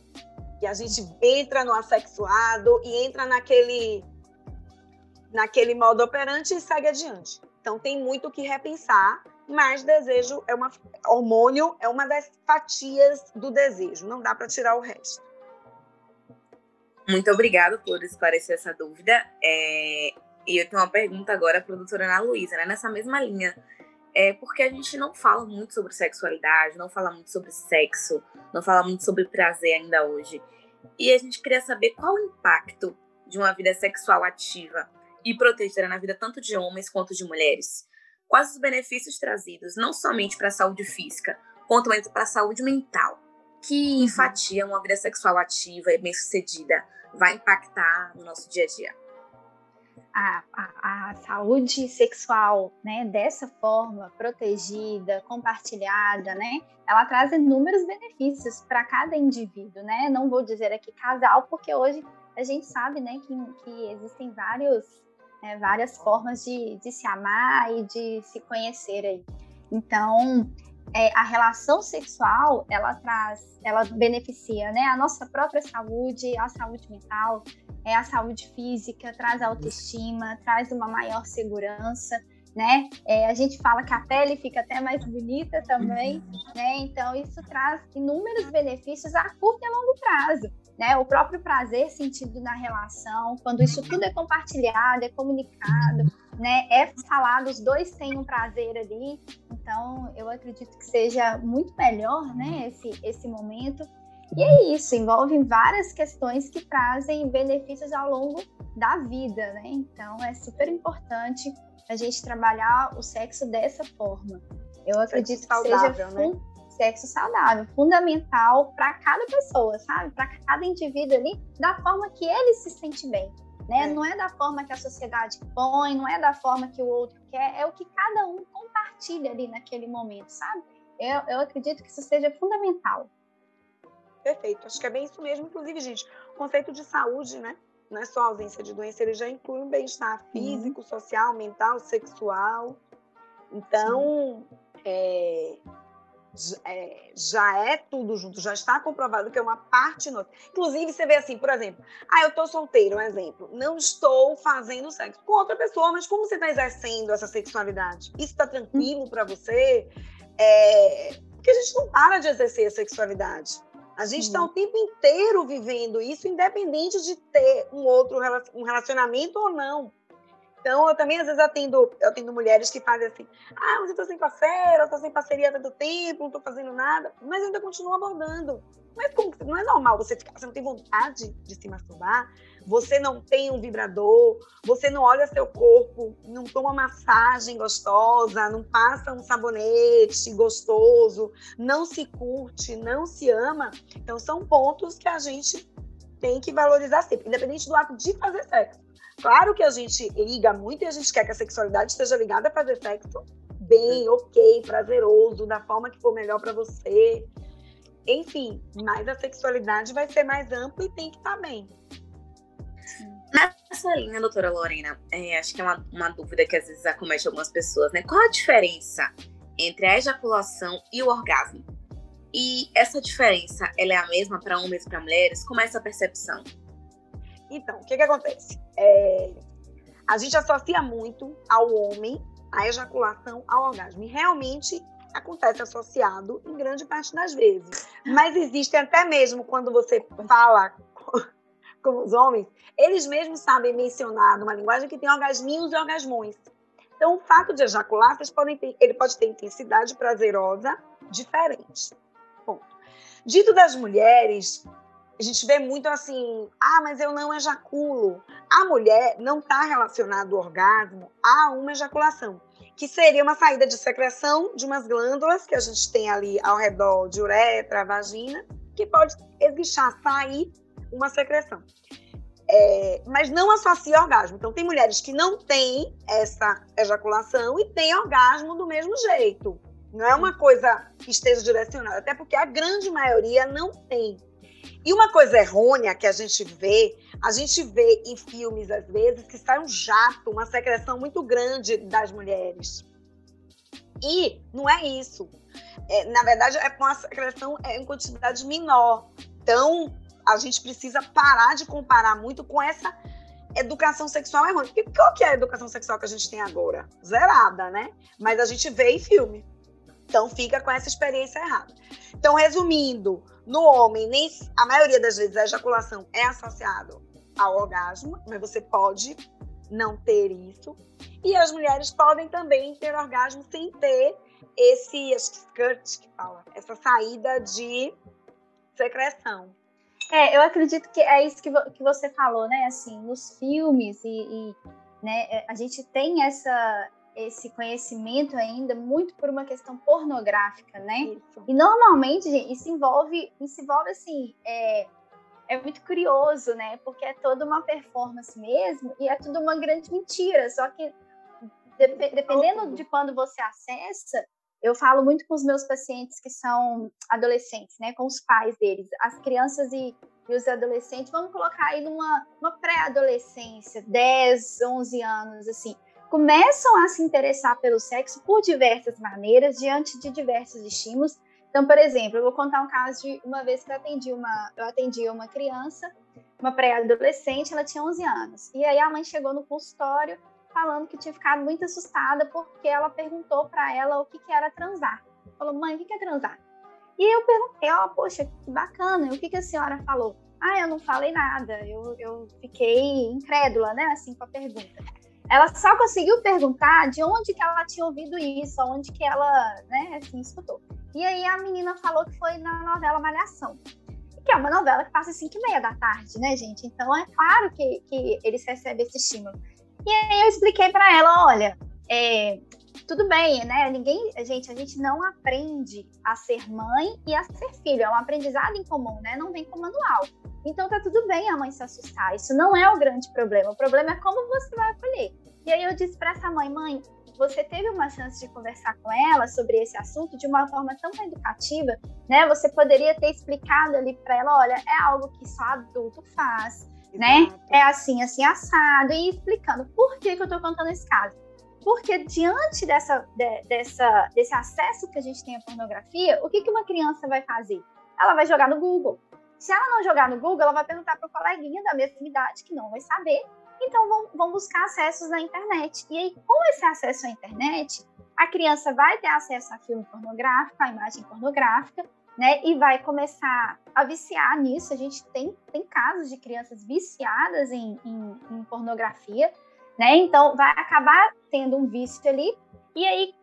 E a gente entra no assexuado e entra naquele naquele modo operante e segue adiante. Então tem muito o que repensar, mas desejo é uma hormônio é uma das fatias do desejo, não dá para tirar o resto. Muito obrigada por esclarecer essa dúvida. É... E eu tenho uma pergunta agora para a doutora Ana Luísa, né? nessa mesma linha é porque a gente não fala muito sobre sexualidade, não fala muito sobre sexo, não fala muito sobre prazer ainda hoje. E a gente queria saber qual o impacto de uma vida sexual ativa e protegida na vida tanto de homens quanto de mulheres. Quais os benefícios trazidos, não somente para a saúde física, quanto para a saúde mental. Que fatia uma vida sexual ativa e bem-sucedida vai impactar no nosso dia a dia? a, a, a, saúde sexual, né, dessa forma, protegida, compartilhada, né, ela traz inúmeros benefícios para cada indivíduo, né, não vou dizer aqui casal, porque hoje a gente sabe, né, que, que existem vários, né, várias formas de, de se amar e de se conhecer aí. Então, é, a relação sexual, ela traz, ela beneficia, né, a nossa própria saúde, a saúde mental, é a saúde física, traz autoestima, traz uma maior segurança, né? É, a gente fala que a pele fica até mais bonita também, uhum. né? Então isso traz inúmeros benefícios a curto e a longo prazo, né? O próprio prazer sentido na relação, quando isso tudo é compartilhado, é comunicado, né? É falado, os dois têm um prazer ali. Então eu acredito que seja muito melhor, né? Esse esse momento e é isso, envolve várias questões que trazem benefícios ao longo da vida, né? Então é super importante a gente trabalhar o sexo dessa forma. Eu acredito que saudável, seja né? Sexo saudável, fundamental para cada pessoa, sabe? Para cada indivíduo ali, da forma que ele se sente bem. Né? É. Não é da forma que a sociedade põe, não é da forma que o outro quer, é o que cada um compartilha ali naquele momento, sabe? Eu, eu acredito que isso seja fundamental. Perfeito, acho que é bem isso mesmo. Inclusive, gente, o conceito de saúde, né? Não é só ausência de doença, ele já inclui um bem-estar uhum. físico, uhum. social, mental, sexual. Então, é, é, já é tudo junto, já está comprovado que é uma parte nossa. Inclusive, você vê assim, por exemplo, ah, eu estou solteiro, um exemplo, não estou fazendo sexo com outra pessoa, mas como você está exercendo essa sexualidade? Isso está tranquilo para você? É, porque a gente não para de exercer a sexualidade. A gente está o tempo inteiro vivendo isso, independente de ter um outro um relacionamento ou não. Então, eu também, às vezes, atendo, eu atendo mulheres que fazem assim, ah, mas eu tô sem parceiro, eu tô sem parceria há tanto tempo, não tô fazendo nada, mas ainda continuo abordando. Mas como, não é normal você ficar, você não tem vontade de se masturbar, você não tem um vibrador, você não olha seu corpo, não toma massagem gostosa, não passa um sabonete gostoso, não se curte, não se ama. Então, são pontos que a gente tem que valorizar sempre, independente do ato de fazer sexo. Claro que a gente liga muito e a gente quer que a sexualidade esteja ligada a fazer sexo bem, ok, prazeroso, da forma que for melhor para você. Enfim, mas a sexualidade vai ser mais ampla e tem que estar tá bem. Nessa linha, doutora Lorena, é, acho que é uma, uma dúvida que às vezes acomete algumas pessoas, né? Qual a diferença entre a ejaculação e o orgasmo? E essa diferença, ela é a mesma para homens e para mulheres? Como é essa percepção? Então, o que, que acontece? É, a gente associa muito ao homem a ejaculação ao orgasmo. E realmente acontece associado em grande parte das vezes. Mas existe até mesmo quando você fala com, com os homens, eles mesmos sabem mencionar numa linguagem que tem orgasminhos e orgasmões. Então, o fato de ejacular, vocês podem ter, ele pode ter intensidade prazerosa diferente. Ponto. Dito das mulheres, a gente vê muito assim, ah, mas eu não ejaculo. A mulher não está relacionado ao orgasmo a uma ejaculação, que seria uma saída de secreção de umas glândulas que a gente tem ali ao redor de uretra, vagina, que pode esguichar, sair uma secreção. É, mas não associa orgasmo. Então, tem mulheres que não têm essa ejaculação e têm orgasmo do mesmo jeito. Não é uma coisa que esteja direcionada, até porque a grande maioria não tem. E uma coisa errônea que a gente vê, a gente vê em filmes às vezes que sai um jato, uma secreção muito grande das mulheres. E não é isso. É, na verdade, é uma secreção em quantidade menor. Então, a gente precisa parar de comparar muito com essa educação sexual errônea. Porque qual que é a educação sexual que a gente tem agora? Zerada, né? Mas a gente vê em filme. Então fica com essa experiência errada. Então, resumindo, no homem, nem a maioria das vezes a ejaculação é associado ao orgasmo, mas você pode não ter isso. E as mulheres podem também ter orgasmo sem ter esse, acho que skirt que fala, essa saída de secreção. É, eu acredito que é isso que, vo que você falou, né? Assim, nos filmes e, e né, a gente tem essa, esse conhecimento ainda muito por uma questão pornográfica, né? Isso. E normalmente, gente, isso envolve, isso envolve assim, é, é muito curioso, né? Porque é toda uma performance mesmo e é tudo uma grande mentira. Só que de, dependendo de quando você acessa, eu falo muito com os meus pacientes que são adolescentes, né? Com os pais deles, as crianças e, e os adolescentes, vamos colocar aí numa pré-adolescência, 10, 11 anos, assim começam a se interessar pelo sexo por diversas maneiras, diante de diversos estímulos. Então, por exemplo, eu vou contar um caso de uma vez que eu atendi uma, eu atendi uma criança, uma pré-adolescente, ela tinha 11 anos. E aí a mãe chegou no consultório falando que tinha ficado muito assustada porque ela perguntou para ela o que, que era transar. Falou, mãe, o que, que é transar? E eu perguntei, ó, oh, poxa, que bacana, o que, que a senhora falou? Ah, eu não falei nada, eu, eu fiquei incrédula, né, assim, com a pergunta ela só conseguiu perguntar de onde que ela tinha ouvido isso, onde que ela, né, assim, escutou. E aí a menina falou que foi na novela Malhação, que é uma novela que passa às 5 e meia da tarde, né, gente? Então é claro que, que eles recebem esse estímulo. E aí eu expliquei para ela, olha, é, tudo bem, né? Ninguém, gente, a gente não aprende a ser mãe e a ser filho, é um aprendizado em comum, né? Não vem com manual. Então tá tudo bem a mãe se assustar. Isso não é o grande problema. O problema é como você vai acolher. E aí eu disse para essa mãe, mãe, você teve uma chance de conversar com ela sobre esse assunto de uma forma tão educativa, né? Você poderia ter explicado ali para ela, olha, é algo que só adulto faz, né? Exato. né? É assim, assim assado e explicando por que, que eu tô contando esse caso. Porque diante dessa, de, dessa, desse acesso que a gente tem à pornografia, o que, que uma criança vai fazer? Ela vai jogar no Google. Se ela não jogar no Google, ela vai perguntar para o coleguinha da mesma idade, que não vai saber. Então, vão, vão buscar acessos na internet. E aí, com esse acesso à internet, a criança vai ter acesso a filme pornográfico, a imagem pornográfica, né? E vai começar a viciar nisso. A gente tem, tem casos de crianças viciadas em, em, em pornografia, né? Então vai acabar tendo um vício ali e aí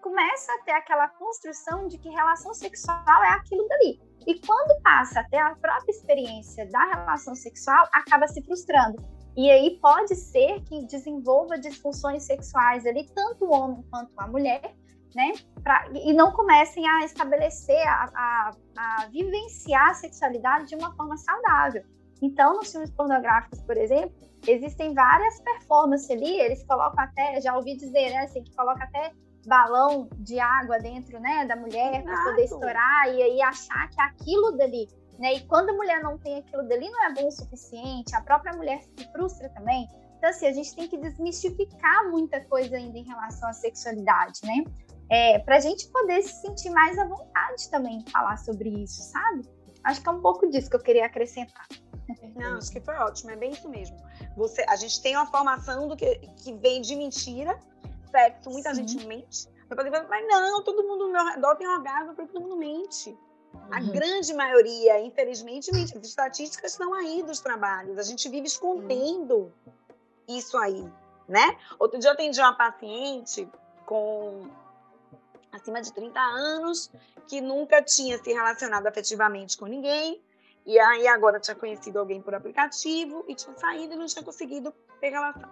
começa a ter aquela construção de que relação sexual é aquilo dali. E quando passa a ter a própria experiência da relação sexual, acaba se frustrando. E aí pode ser que desenvolva disfunções sexuais ali, tanto o homem quanto a mulher, né? Pra, e não comecem a estabelecer, a, a, a vivenciar a sexualidade de uma forma saudável. Então, nos filmes pornográficos, por exemplo, existem várias performances ali, eles colocam até, já ouvi dizer, né, assim, que coloca até balão de água dentro, né, da mulher para poder estourar e aí achar que aquilo dali, né? E quando a mulher não tem aquilo dali, não é bom o suficiente, a própria mulher se frustra também. Então, assim, a gente tem que desmistificar muita coisa ainda em relação à sexualidade, né? É, para a gente poder se sentir mais à vontade também de falar sobre isso, sabe? Acho que é um pouco disso que eu queria acrescentar. Não, acho que foi ótimo, é bem isso mesmo. Você, a gente tem uma formação do que, que vem de mentira, sexo, muita Sim. gente mente. Mas não, todo mundo no meu redor tem orgasmo, porque todo mundo mente. A uhum. grande maioria, infelizmente, mente. As estatísticas estão aí dos trabalhos. A gente vive escondendo uhum. isso aí, né? Outro dia eu atendi uma paciente com acima de 30 anos que nunca tinha se relacionado afetivamente com ninguém. E aí agora tinha conhecido alguém por aplicativo e tinha saído e não tinha conseguido ter relação.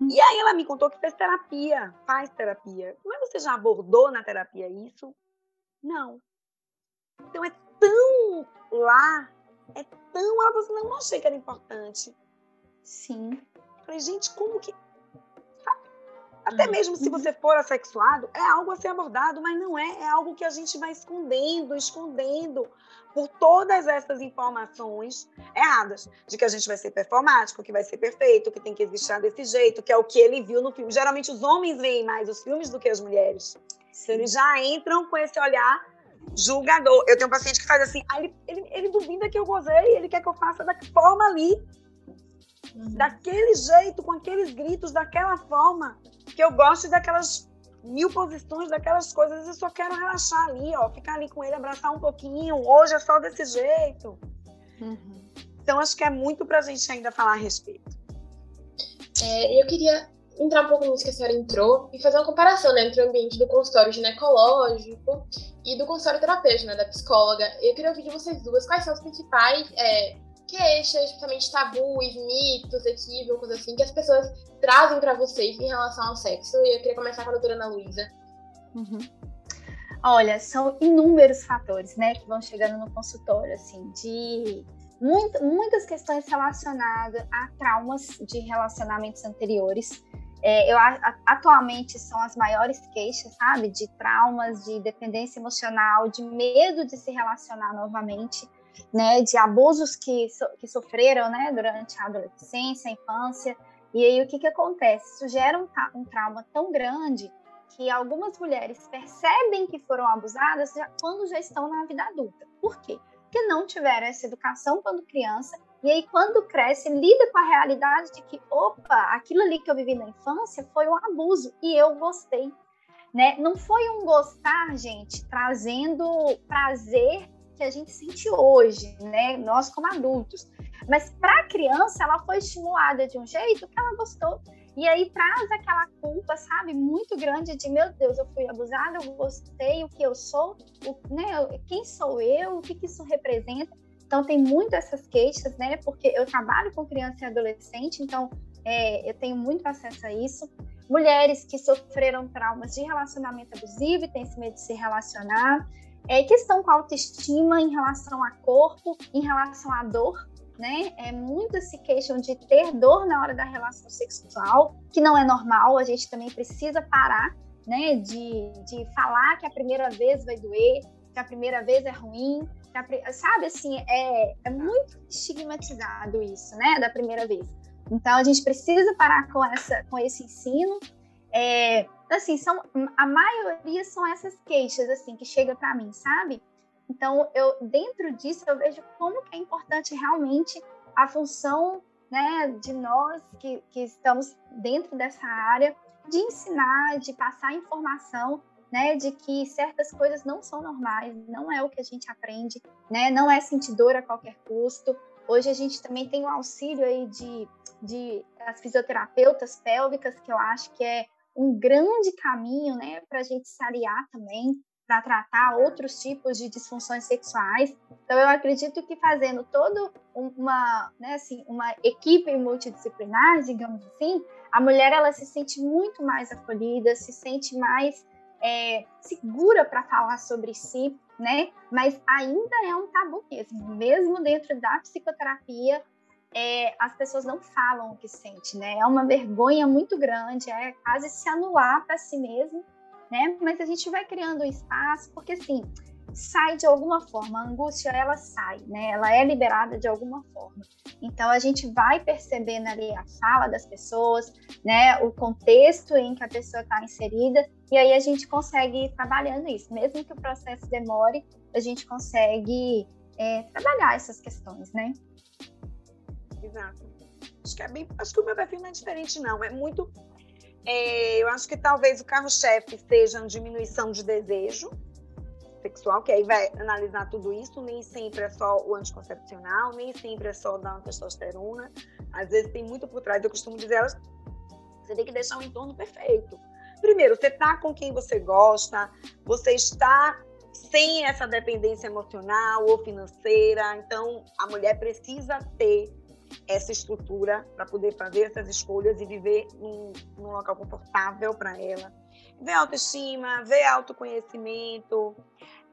E aí ela me contou que fez terapia, faz terapia. Mas você já abordou na terapia isso? Não. Então é tão lá, é tão. Ela falou assim, não, não achei que era importante. Sim. Falei, gente, como que. Até mesmo se você for assexuado, é algo a ser abordado, mas não é, é algo que a gente vai escondendo, escondendo por todas essas informações erradas, de que a gente vai ser performático, que vai ser perfeito, que tem que existir desse jeito, que é o que ele viu no filme. Geralmente os homens veem mais os filmes do que as mulheres. Então, eles já entram com esse olhar julgador. Eu tenho um paciente que faz assim, ah, ele, ele, ele duvida que eu gozei, ele quer que eu faça da forma ali, uhum. daquele jeito, com aqueles gritos, daquela forma que eu gosto daquelas mil posições, daquelas coisas, eu só quero relaxar ali, ó, ficar ali com ele, abraçar um pouquinho, hoje é só desse jeito. Uhum. Então, acho que é muito para a gente ainda falar a respeito. É, eu queria entrar um pouco nisso que a senhora entrou e fazer uma comparação né, entre o ambiente do consultório ginecológico e do consultório terapêutico, né, da psicóloga. Eu queria ouvir de vocês duas quais são os principais é, queixas, justamente tabus, mitos, equívocos, assim, que as pessoas trazem para vocês em relação ao sexo. E eu queria começar com a doutora Ana Luísa. Uhum. Olha, são inúmeros fatores, né, que vão chegando no consultório, assim, de muito, muitas questões relacionadas a traumas de relacionamentos anteriores. É, eu a, atualmente são as maiores queixas, sabe, de traumas, de dependência emocional, de medo de se relacionar novamente né, de abusos que, so, que sofreram, né, durante a adolescência, a infância. E aí o que que acontece? Isso gera um, um trauma tão grande que algumas mulheres percebem que foram abusadas já, quando já estão na vida adulta. Por quê? Porque não tiveram essa educação quando criança e aí quando cresce lida com a realidade de que, opa, aquilo ali que eu vivi na infância foi um abuso e eu gostei. Né? Não foi um gostar, gente, trazendo prazer que a gente sente hoje, né? Nós como adultos. Mas para a criança, ela foi estimulada de um jeito que ela gostou. E aí traz aquela culpa, sabe, muito grande de meu Deus, eu fui abusada, eu gostei, o que eu sou, o, né, quem sou eu, o que, que isso representa. Então tem muito essas queixas, né? Porque eu trabalho com criança e adolescente, então é, eu tenho muito acesso a isso. Mulheres que sofreram traumas de relacionamento abusivo e têm esse medo de se relacionar é, questão com autoestima em relação a corpo, em relação à dor, né? É, muitas se queixam de ter dor na hora da relação sexual, que não é normal, a gente também precisa parar, né? De, de falar que a primeira vez vai doer, que a primeira vez é ruim, a, sabe assim, é, é muito estigmatizado isso, né? Da primeira vez. Então a gente precisa parar com, essa, com esse ensino. É, assim, são a maioria são essas queixas assim que chega para mim, sabe? Então, eu dentro disso eu vejo como que é importante realmente a função, né, de nós que, que estamos dentro dessa área de ensinar, de passar informação, né, de que certas coisas não são normais, não é o que a gente aprende, né, não é sentir dor a qualquer custo, Hoje a gente também tem o auxílio aí de, de as fisioterapeutas pélvicas, que eu acho que é um grande caminho, né, para a gente se aliar também para tratar outros tipos de disfunções sexuais. Então, eu acredito que fazendo toda uma, né, assim, uma equipe multidisciplinar, digamos assim, a mulher ela se sente muito mais acolhida, se sente mais é, segura para falar sobre si, né? Mas ainda é um tabu mesmo, mesmo dentro da psicoterapia, é, as pessoas não falam o que sente, né? É uma vergonha muito grande, é quase se anular para si mesmo, né? Mas a gente vai criando um espaço, porque assim, sai de alguma forma, a angústia ela sai, né? Ela é liberada de alguma forma. Então a gente vai percebendo ali a fala das pessoas, né? O contexto em que a pessoa está inserida e aí a gente consegue ir trabalhando isso, mesmo que o processo demore, a gente consegue é, trabalhar essas questões, né? Exato. Acho que é bem, acho que o meu perfil não é diferente não, é muito é, eu acho que talvez o carro-chefe seja a diminuição de desejo, sexual, que aí vai analisar tudo isso, nem sempre é só o anticoncepcional, nem sempre é só dar uma testosterona. Às vezes tem muito por trás, eu costumo dizer elas, você tem que deixar o entorno perfeito. Primeiro, você está com quem você gosta, você está sem essa dependência emocional ou financeira, então a mulher precisa ter essa estrutura para poder fazer essas escolhas e viver num, num local confortável para ela ver autoestima, ver autoconhecimento,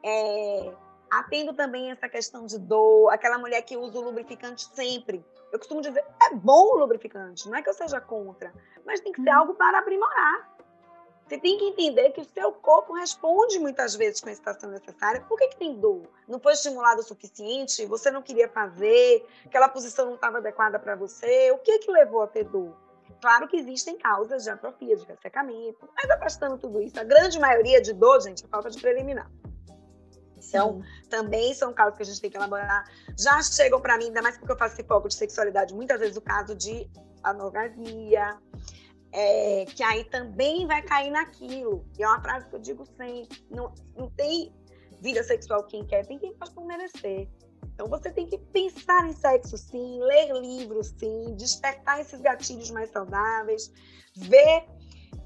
é, atendo também essa questão de dor, aquela mulher que usa o lubrificante sempre. Eu costumo dizer, é bom o lubrificante, não é que eu seja contra, mas tem que ser uhum. algo para aprimorar. Você tem que entender que o seu corpo responde muitas vezes com a excitação necessária. Por que, que tem dor? Não foi estimulado o suficiente? Você não queria fazer? Aquela posição não estava adequada para você? O que que levou a ter dor? Claro que existem causas de atrofia, de ressecamento, mas afastando tudo isso, a grande maioria de dor, gente, é falta de preliminar. Então, também são casos que a gente tem que elaborar. Já chegam para mim, ainda mais porque eu faço esse foco de sexualidade, muitas vezes o caso de anorgasmia, é, que aí também vai cair naquilo. E é uma frase que eu digo sempre: não, não tem vida sexual quem quer, tem quem faz por merecer. Então você tem que pensar em sexo sim, ler livros sim, despertar esses gatilhos mais saudáveis, ver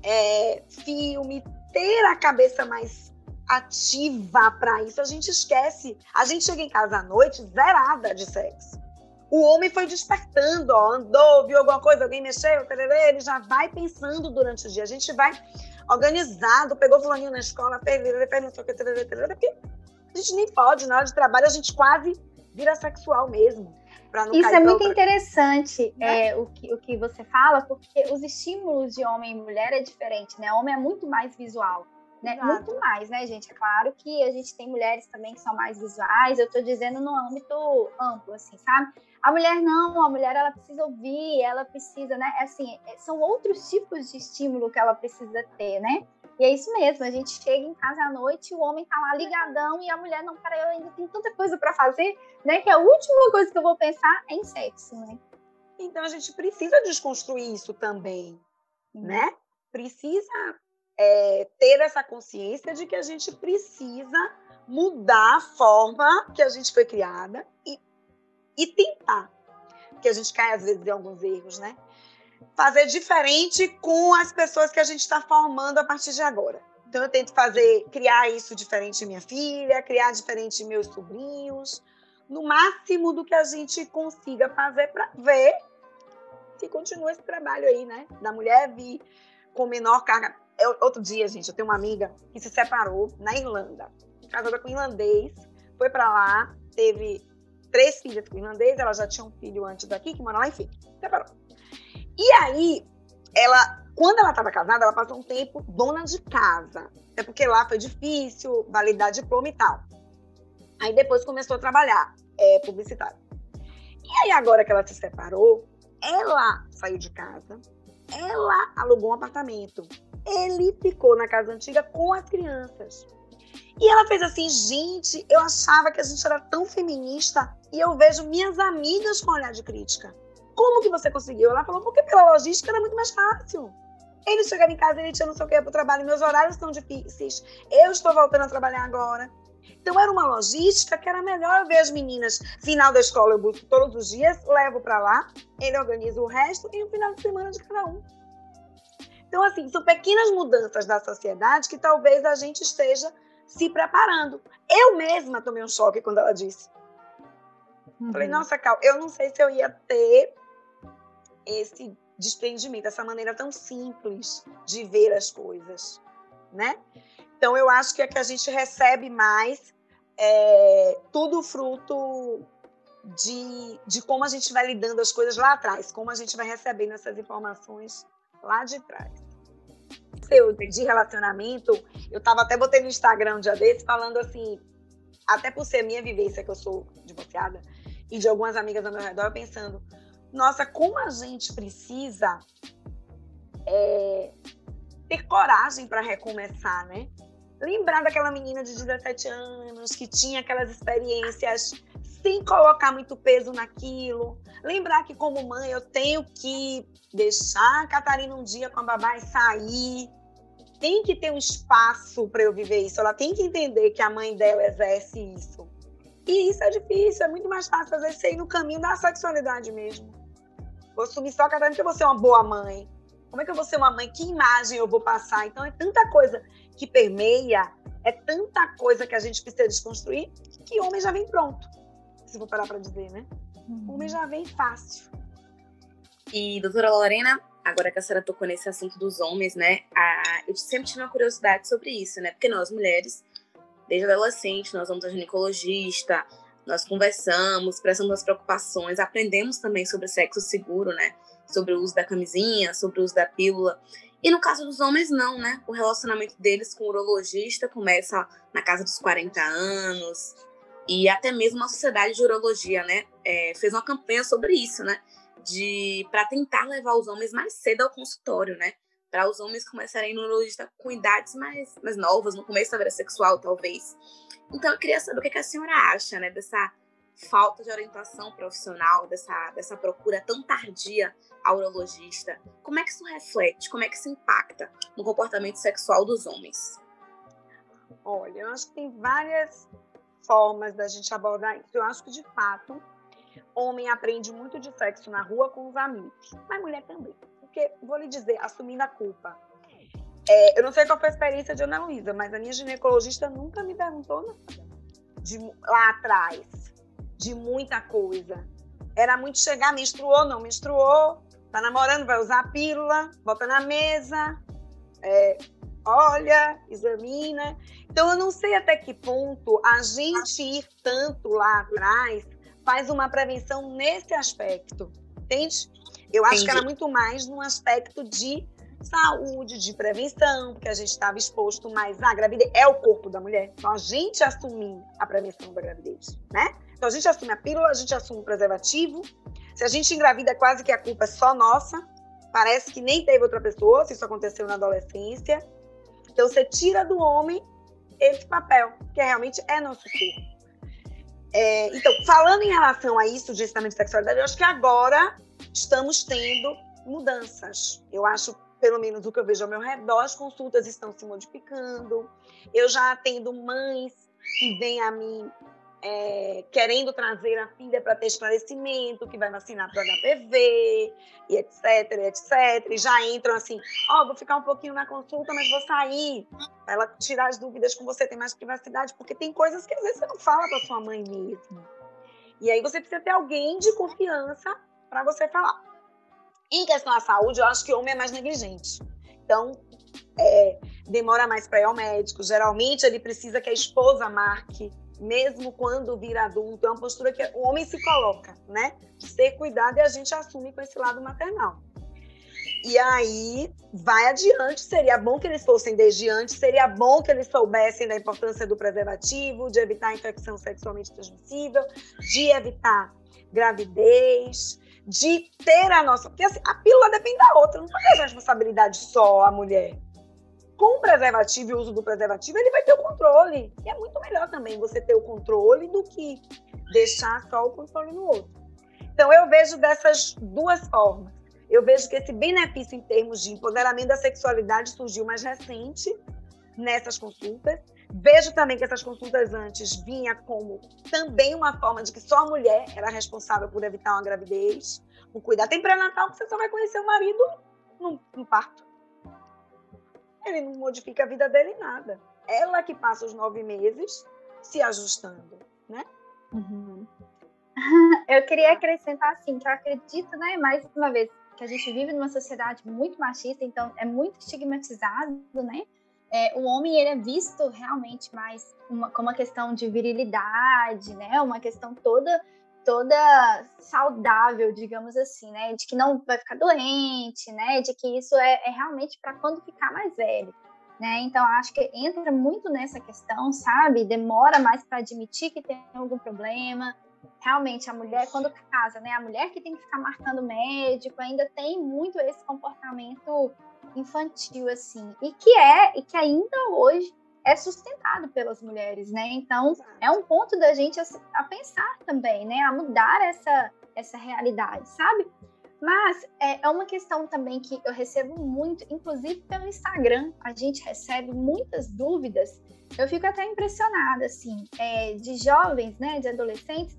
é, filme, ter a cabeça mais ativa para isso. A gente esquece. A gente chega em casa à noite zerada de sexo. O homem foi despertando, ó, andou, viu alguma coisa, alguém mexeu, ele já vai pensando durante o dia. A gente vai organizado, pegou fulaninho na escola, fez, fez não sei o que, porque a gente nem pode, na hora de trabalho a gente quase vira sexual mesmo. Isso é muito outra... interessante né? é, o, que, o que você fala, porque os estímulos de homem e mulher é diferente, né? O homem é muito mais visual. Né? Muito mais, né, gente? É claro que a gente tem mulheres também que são mais visuais, eu tô dizendo no âmbito amplo, assim, sabe? A mulher não, a mulher ela precisa ouvir, ela precisa, né? Assim, é, são outros tipos de estímulo que ela precisa ter, né? E é isso mesmo, a gente chega em casa à noite, o homem tá lá ligadão e a mulher não, para eu ainda tem tanta coisa para fazer, né? Que a última coisa que eu vou pensar é em sexo, né? Então a gente precisa desconstruir isso também, né? Precisa é, ter essa consciência de que a gente precisa mudar a forma que a gente foi criada e, e tentar, que a gente cai às vezes em alguns erros, né? fazer diferente com as pessoas que a gente está formando a partir de agora. Então eu tento fazer, criar isso diferente em minha filha, criar diferente em meus sobrinhos, no máximo do que a gente consiga fazer para ver se continua esse trabalho aí, né? Da mulher vir com menor carga. Eu, outro dia, gente, eu tenho uma amiga que se separou na Irlanda, casada com um irlandês, foi para lá, teve três filhas com irlandês, ela já tinha um filho antes daqui, que mora lá, enfim, separou. E aí, ela, quando ela estava casada, ela passou um tempo dona de casa. Até porque lá foi difícil, validar diploma e tal. Aí depois começou a trabalhar, é, publicitário. E aí, agora que ela se separou, ela saiu de casa, ela alugou um apartamento. Ele ficou na casa antiga com as crianças. E ela fez assim, gente, eu achava que a gente era tão feminista e eu vejo minhas amigas com olhar de crítica. Como que você conseguiu? Ela falou, porque pela logística era muito mais fácil. Ele chegava em casa, ele tinha não sei o que para o trabalho, meus horários são difíceis. Eu estou voltando a trabalhar agora. Então era uma logística que era melhor ver as meninas. Final da escola eu busco todos os dias, levo para lá, ele organiza o resto e o final de semana de cada um. Então, assim, são pequenas mudanças da sociedade que talvez a gente esteja se preparando. Eu mesma tomei um choque quando ela disse. Uhum. Falei, nossa, Cal, eu não sei se eu ia ter esse desprendimento, essa maneira tão simples de ver as coisas, né? Então, eu acho que é que a gente recebe mais é, tudo fruto de, de como a gente vai lidando as coisas lá atrás, como a gente vai recebendo essas informações lá de trás. Seu de relacionamento, eu tava até botei no Instagram um dia desse falando assim, até por ser minha vivência que eu sou divorciada e de algumas amigas ao meu redor pensando, nossa, como a gente precisa é, ter coragem para recomeçar, né? Lembrar daquela menina de 17 anos que tinha aquelas experiências sem colocar muito peso naquilo. Lembrar que, como mãe, eu tenho que deixar a Catarina um dia com a babá e sair. Tem que ter um espaço para eu viver isso. Ela tem que entender que a mãe dela exerce isso. E isso é difícil, é muito mais fácil fazer isso aí no caminho da sexualidade mesmo. Vou assumir só a Catarina que eu vou ser uma boa mãe. Como é que eu vou ser uma mãe? Que imagem eu vou passar? Então é tanta coisa que permeia, é tanta coisa que a gente precisa desconstruir, que homem já vem pronto se for parar para dizer, né? Uhum. O homem já vem fácil. E, doutora Lorena, agora que a senhora tocou nesse assunto dos homens, né? A, eu sempre tive uma curiosidade sobre isso, né? Porque nós, mulheres, desde adolescente, nós vamos a ginecologista, nós conversamos, prestamos as preocupações, aprendemos também sobre sexo seguro, né? Sobre o uso da camisinha, sobre o uso da pílula. E no caso dos homens, não, né? O relacionamento deles com o urologista começa na casa dos 40 anos, e até mesmo a Sociedade de Urologia, né, é, fez uma campanha sobre isso, né, de para tentar levar os homens mais cedo ao consultório, né, para os homens começarem no urologista com idades mais, mais novas, no começo da vida sexual, talvez. Então, eu queria saber o que a senhora acha, né, dessa falta de orientação profissional, dessa, dessa procura tão tardia ao urologista. Como é que isso reflete, como é que isso impacta no comportamento sexual dos homens? Olha, eu acho que tem várias formas da gente abordar isso. Eu acho que, de fato, homem aprende muito de sexo na rua com os amigos, mas mulher também. Porque, vou lhe dizer, assumindo a culpa, é, eu não sei qual foi a experiência de Ana Luísa, mas a minha ginecologista nunca me perguntou nada. De, lá atrás, de muita coisa. Era muito chegar, menstruou, não menstruou, tá namorando, vai usar a pílula, bota na mesa, é, olha, examina. Então, eu não sei até que ponto a gente ir tanto lá atrás faz uma prevenção nesse aspecto, entende? Eu acho Entendi. que era muito mais num aspecto de saúde, de prevenção, porque a gente estava exposto mais à gravidez. É o corpo da mulher. Então, a gente assumir a prevenção da gravidez, né? Então, a gente assume a pílula, a gente assume o preservativo. Se a gente engravida, quase que a culpa é só nossa. Parece que nem teve outra pessoa, se isso aconteceu na adolescência. Então você tira do homem esse papel, que realmente é nosso corpo. É, então, falando em relação a isso, de ensinamento de sexualidade, eu acho que agora estamos tendo mudanças. Eu acho, pelo menos o que eu vejo ao meu redor, as consultas estão se modificando. Eu já atendo mães que vêm a mim é, querendo trazer a filha para ter esclarecimento, que vai vacinar para HPV, e etc, etc. E já entram assim, ó, oh, vou ficar um pouquinho na consulta, mas vou sair. Ela tirar as dúvidas com você, ter mais privacidade, porque tem coisas que às vezes você não fala para sua mãe mesmo. E aí você precisa ter alguém de confiança para você falar. Em questão à saúde, eu acho que o homem é mais negligente. Então, é, demora mais para ir ao médico. Geralmente, ele precisa que a esposa marque mesmo quando vira adulto, é uma postura que o homem se coloca, né? Ser cuidado e a gente assume com esse lado maternal. E aí vai adiante, seria bom que eles fossem desde antes, seria bom que eles soubessem da importância do preservativo, de evitar infecção sexualmente transmissível, de evitar gravidez, de ter a nossa. Porque assim, a pílula depende da outra, não pode ter responsabilidade só a mulher com o preservativo e o uso do preservativo, ele vai ter o controle. E é muito melhor também você ter o controle do que deixar só o controle no outro. Então, eu vejo dessas duas formas. Eu vejo que esse benefício em termos de empoderamento da sexualidade surgiu mais recente nessas consultas. Vejo também que essas consultas antes vinha como também uma forma de que só a mulher era responsável por evitar uma gravidez. O cuidar tem pré-natal que você só vai conhecer o marido no, no parto. Ele não modifica a vida dele em nada. Ela que passa os nove meses se ajustando, né? Uhum. Eu queria acrescentar assim, que eu acredito, né, mais uma vez, que a gente vive numa sociedade muito machista, então é muito estigmatizado, né? É, o homem ele é visto realmente mais uma, como uma questão de virilidade, né? Uma questão toda toda saudável, digamos assim, né? De que não vai ficar doente, né? De que isso é, é realmente para quando ficar mais velho, né? Então acho que entra muito nessa questão, sabe? Demora mais para admitir que tem algum problema. Realmente a mulher quando casa, né? A mulher que tem que ficar marcando médico ainda tem muito esse comportamento infantil assim e que é e que ainda hoje é sustentado pelas mulheres, né? Então, é um ponto da gente a, a, pensar também, né? A mudar essa, essa realidade, sabe? Mas é, é uma questão também que eu recebo muito, inclusive pelo Instagram, a gente recebe muitas dúvidas. Eu fico até impressionada, assim, é, de jovens, né, de adolescentes,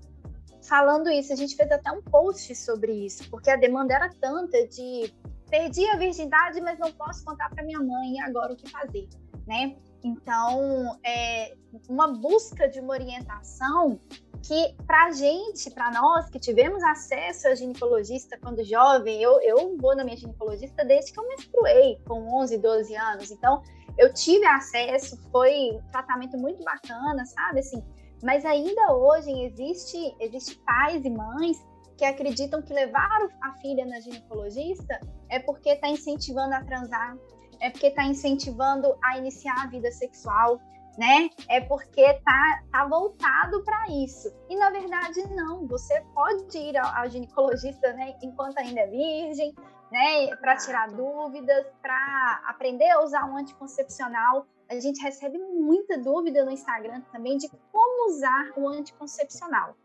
falando isso. A gente fez até um post sobre isso, porque a demanda era tanta de perdi a virgindade, mas não posso contar para minha mãe agora o que fazer, né? Então, é uma busca de uma orientação que, para gente, para nós que tivemos acesso a ginecologista quando jovem, eu, eu vou na minha ginecologista desde que eu menstruei, com 11, 12 anos. Então, eu tive acesso, foi um tratamento muito bacana, sabe? Assim, mas ainda hoje existe, existe pais e mães que acreditam que levar a filha na ginecologista é porque está incentivando a transar, é porque está incentivando a iniciar a vida sexual, né? É porque tá, tá voltado para isso. E na verdade não, você pode ir ao, ao ginecologista, né, enquanto ainda é virgem, né, para tirar dúvidas, para aprender a usar um anticoncepcional. A gente recebe muita dúvida no Instagram também de como usar o anticoncepcional.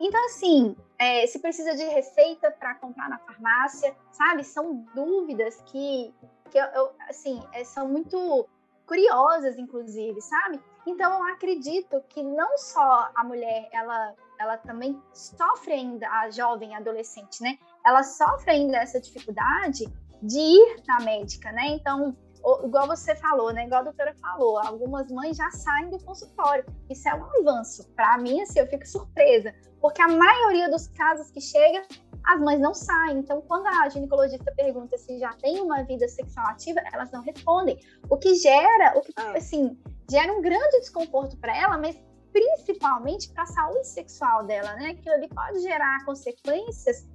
Então, assim, é, se precisa de receita para comprar na farmácia, sabe? São dúvidas que, que eu, eu, assim, é, são muito curiosas, inclusive, sabe? Então, eu acredito que não só a mulher, ela, ela também sofre ainda, a jovem adolescente, né? Ela sofre ainda essa dificuldade de ir na médica, né? Então, igual você falou, né? Igual a doutora falou, algumas mães já saem do consultório. Isso é um avanço. Para mim, assim, eu fico surpresa, porque a maioria dos casos que chega, as mães não saem. Então, quando a ginecologista pergunta se já tem uma vida sexual ativa, elas não respondem. O que gera, o que, ah. assim, gera um grande desconforto para ela, mas principalmente para a saúde sexual dela, né? Aquilo ali pode gerar consequências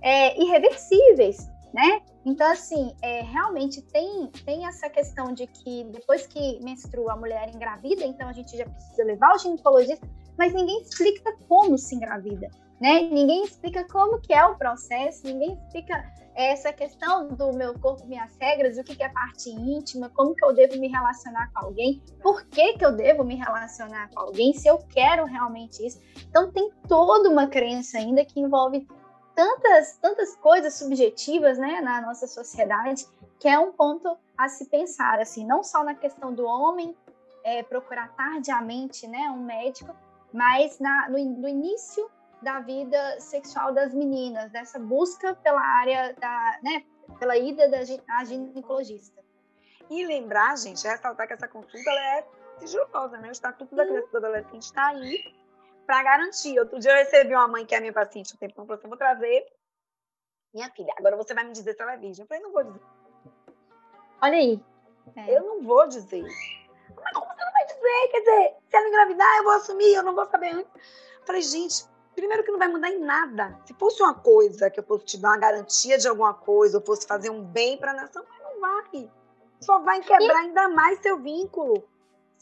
é, irreversíveis né? Então, assim, é, realmente tem, tem essa questão de que depois que menstrua a mulher engravida, então a gente já precisa levar o ginecologista, mas ninguém explica como se engravida, né? Ninguém explica como que é o processo, ninguém explica essa questão do meu corpo, minhas regras, o que, que é parte íntima, como que eu devo me relacionar com alguém, por que, que eu devo me relacionar com alguém, se eu quero realmente isso. Então tem toda uma crença ainda que envolve tantas, tantas coisas subjetivas né, na nossa sociedade que é um ponto a se pensar, assim, não só na questão do homem é, procurar tardiamente né, um médico, mas na, no, no, início da vida sexual das meninas, dessa busca pela área da, né, pela ida da ginecologista. E lembrar, gente, ressaltar que essa consulta ela é sigilosa, né? O Estatuto da Criança e do Adolescente está aí para garantir. Outro dia eu recebi uma mãe que é minha paciente um tempo, falou assim, vou trazer minha filha. Agora você vai me dizer se ela é virgem. Eu falei, não vou dizer. Olha aí. É. Eu não vou dizer. Mas como você não vai dizer? Quer dizer, se ela engravidar, eu vou assumir, eu não vou saber antes. Eu falei, gente, primeiro que não vai mudar em nada. Se fosse uma coisa que eu fosse te dar uma garantia de alguma coisa, ou fosse fazer um bem para a nação, mas não vai. Só vai quebrar e... ainda mais seu vínculo.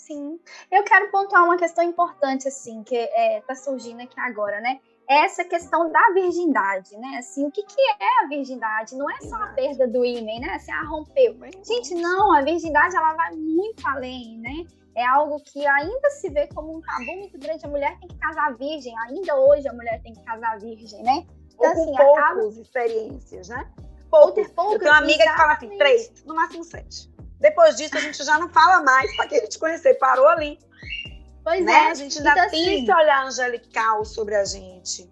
Sim. Eu quero pontuar uma questão importante, assim, que é, tá surgindo aqui agora, né? Essa questão da virgindade, né? Assim, o que, que é a virgindade? Não é só a perda do ímã, né? Assim, ah, rompeu. Gente, não, a virgindade, ela vai muito além, né? É algo que ainda se vê como um tabu muito grande. A mulher tem que casar virgem. Ainda hoje a mulher tem que casar virgem, né? Então, Ou com assim, poucas acaba... experiências, né? Poucas. Eu tenho uma amiga exatamente. que fala assim, três, no máximo sete. Depois disso, a gente já não fala mais para quem te conhecer. Parou ali. Pois né? é. A gente ainda então, tem assim, esse olhar angelical sobre a gente.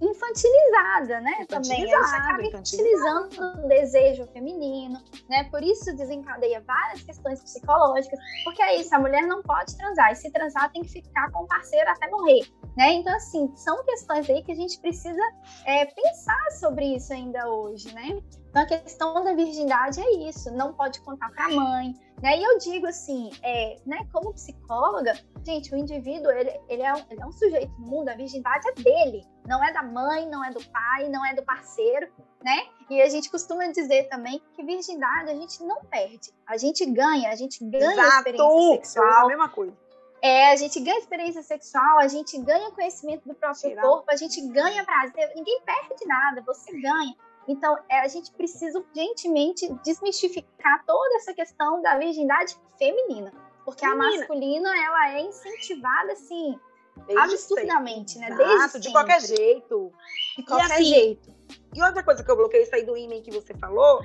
infantilizada, né? Também. A gente acaba infantilizando o desejo feminino, né? Por isso desencadeia várias questões psicológicas, porque é isso, a mulher não pode transar, e se transar tem que ficar com o parceiro até morrer, né? Então, assim, são questões aí que a gente precisa é, pensar sobre isso ainda hoje, né? Então, a questão da virgindade é isso, não pode contar para a mãe, né? E eu digo assim, é, né, como psicóloga, gente, o indivíduo, ele, ele, é um, ele é um sujeito no mundo, a virgindade é dele, não é da mãe, não é do pai, não é do parceiro, né? E a gente costuma dizer também que virgindade a gente não perde, a gente ganha, a gente ganha Exato. experiência sexual, a mesma coisa. é, a gente ganha experiência sexual, a gente ganha conhecimento do próprio Tirar. corpo, a gente ganha prazer, ninguém perde nada, você ganha. Então, é, a gente precisa urgentemente desmistificar toda essa questão da virgindade feminina. Porque a masculina, ela é incentivada, assim, Desde absurdamente, sempre. né? Exato, Desde de qualquer jeito. De qualquer assim, jeito. E outra coisa que eu bloqueei, isso aí do ímã que você falou,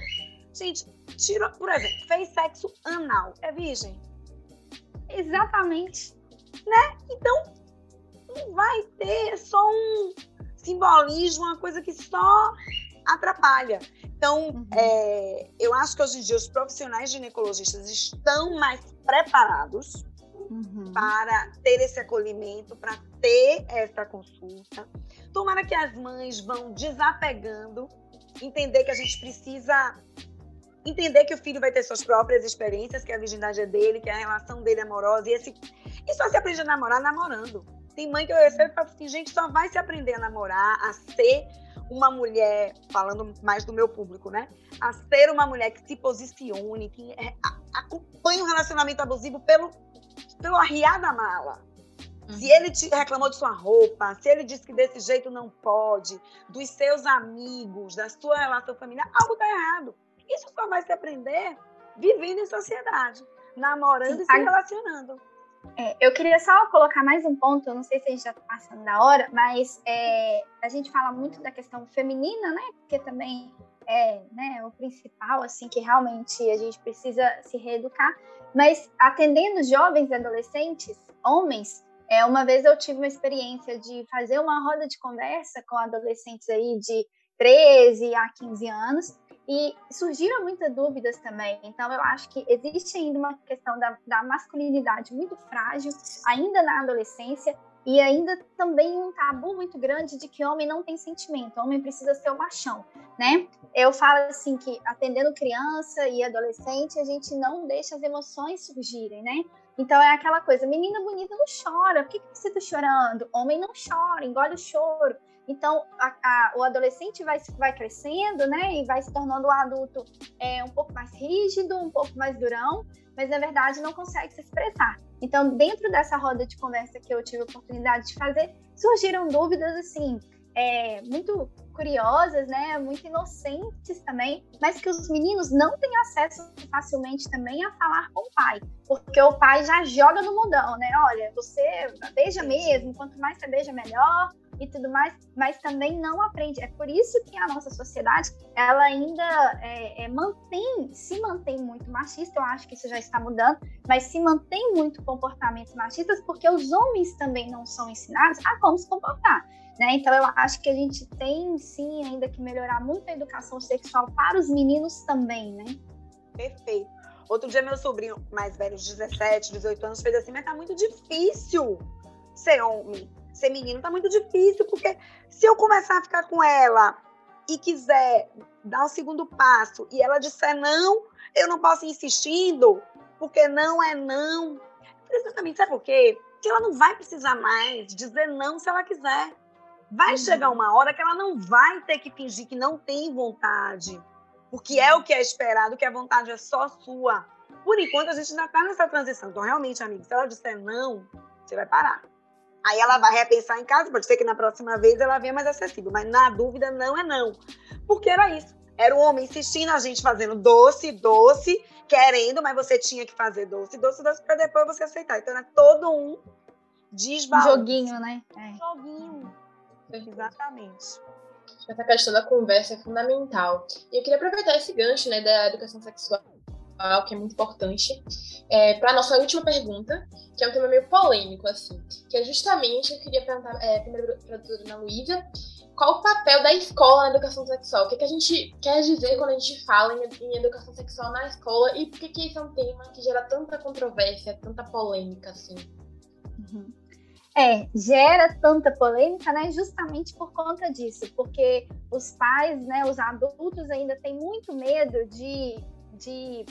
gente, tira, por exemplo, fez sexo anal, é virgem? Exatamente. Então, não vai ter é só um simbolismo, uma coisa que só atrapalha. Então, Uhum. é, eu acho que hoje em dia os profissionais ginecologistas estão mais preparados Uhum. para ter esse acolhimento, para ter essa consulta. Tomara que as mães vão desapegando, entender que a gente precisa entender que o filho vai ter suas próprias experiências, que a virgindade é dele, que a relação dele é amorosa. E, esse... e só se aprende a namorar namorando. Tem mãe que eu recebo e falo assim, gente, só vai se aprender a namorar, a ser uma mulher, falando mais do meu público, né? A ser uma mulher que se posicione, que a- acompanhe o relacionamento abusivo pelo, pelo arriar da mala. Se ele te reclamou de sua roupa, se ele disse que desse jeito não pode, dos seus amigos, da sua relação familiar, algo tá errado. Isso só vai se aprender vivendo em sociedade, namorando Sim, e se a- relacionando. É, eu queria só colocar mais um ponto, eu não sei se a gente já está passando da hora, mas é, a gente fala muito da questão feminina, né? Porque também é né, o principal, assim, que realmente a gente precisa se reeducar. Mas atendendo jovens e adolescentes, homens, é, uma vez eu tive uma experiência de fazer uma roda de conversa com adolescentes aí de 13 a 15 anos, e surgiram muitas dúvidas também. Então, eu acho que existe ainda uma questão da, da masculinidade muito frágil, ainda na adolescência, e ainda também um tabu muito grande de que homem não tem sentimento, homem precisa ser o machão, né? Eu falo assim que atendendo criança e adolescente, a gente não deixa as emoções surgirem, né? Então é aquela coisa, menina bonita não chora, por que, que você tá chorando? Homem não chora, engole o choro. Então, a- a- o adolescente vai, vai crescendo, né? E vai se tornando um adulto é, um pouco mais rígido, um pouco mais durão, mas na verdade não consegue se expressar. Então, dentro dessa roda de conversa que eu tive a oportunidade de fazer, surgiram dúvidas assim, é, muito curiosas, né? Muito inocentes também, mas que os meninos não têm acesso facilmente também a falar com o pai, porque o pai já joga no mundão, né? Olha, você beija mesmo, quanto mais você beija, melhor e tudo mais, mas também não aprende. É por isso que a nossa sociedade ela ainda é, é, mantém, se mantém muito machista. Eu acho que isso já está mudando, mas se mantém muito comportamentos machistas porque os homens também não são ensinados a como se comportar. Né? Então eu acho que a gente tem sim ainda que melhorar muito a educação sexual para os meninos também, né? Perfeito. Outro dia, meu sobrinho mais velho, de 17, 18 anos, fez assim: Mas tá muito difícil ser homem, ser menino, tá muito difícil, porque se eu começar a ficar com ela e quiser dar o segundo passo e ela disser não, eu não posso ir insistindo, porque não é não. Exatamente, sabe por quê? Porque ela não vai precisar mais dizer não se ela quiser. Vai Uhum. chegar uma hora que ela não vai ter que fingir que não tem vontade porque é o que é esperado, que a vontade é só sua. Por enquanto, a gente ainda está nessa transição. Então, realmente, amigo, se ela disser não, você vai parar. Aí ela vai repensar em casa, pode ser que na próxima vez ela venha mais acessível, mas na dúvida, não é não. Porque era isso. Era o homem insistindo, a gente fazendo doce, doce, querendo, mas você tinha que fazer doce, doce, doce, para depois você aceitar. Então, era todo um Um desbalance. joguinho, né? É. Joguinho. Exatamente. Essa questão da conversa é fundamental. E eu queria aproveitar esse gancho né, da educação sexual que é muito importante, é, para a nossa última pergunta, que é um tema meio polêmico, assim, que é justamente, eu queria perguntar é, primeiro para a doutora Luísa, qual o papel da escola na educação sexual? O que, que a gente quer dizer quando a gente fala em, em educação sexual na escola e por que, que esse é um tema que gera tanta controvérsia, tanta polêmica, assim? Uhum. É, gera tanta polêmica, né? Justamente por conta disso, porque os pais, né, os adultos ainda têm muito medo de, de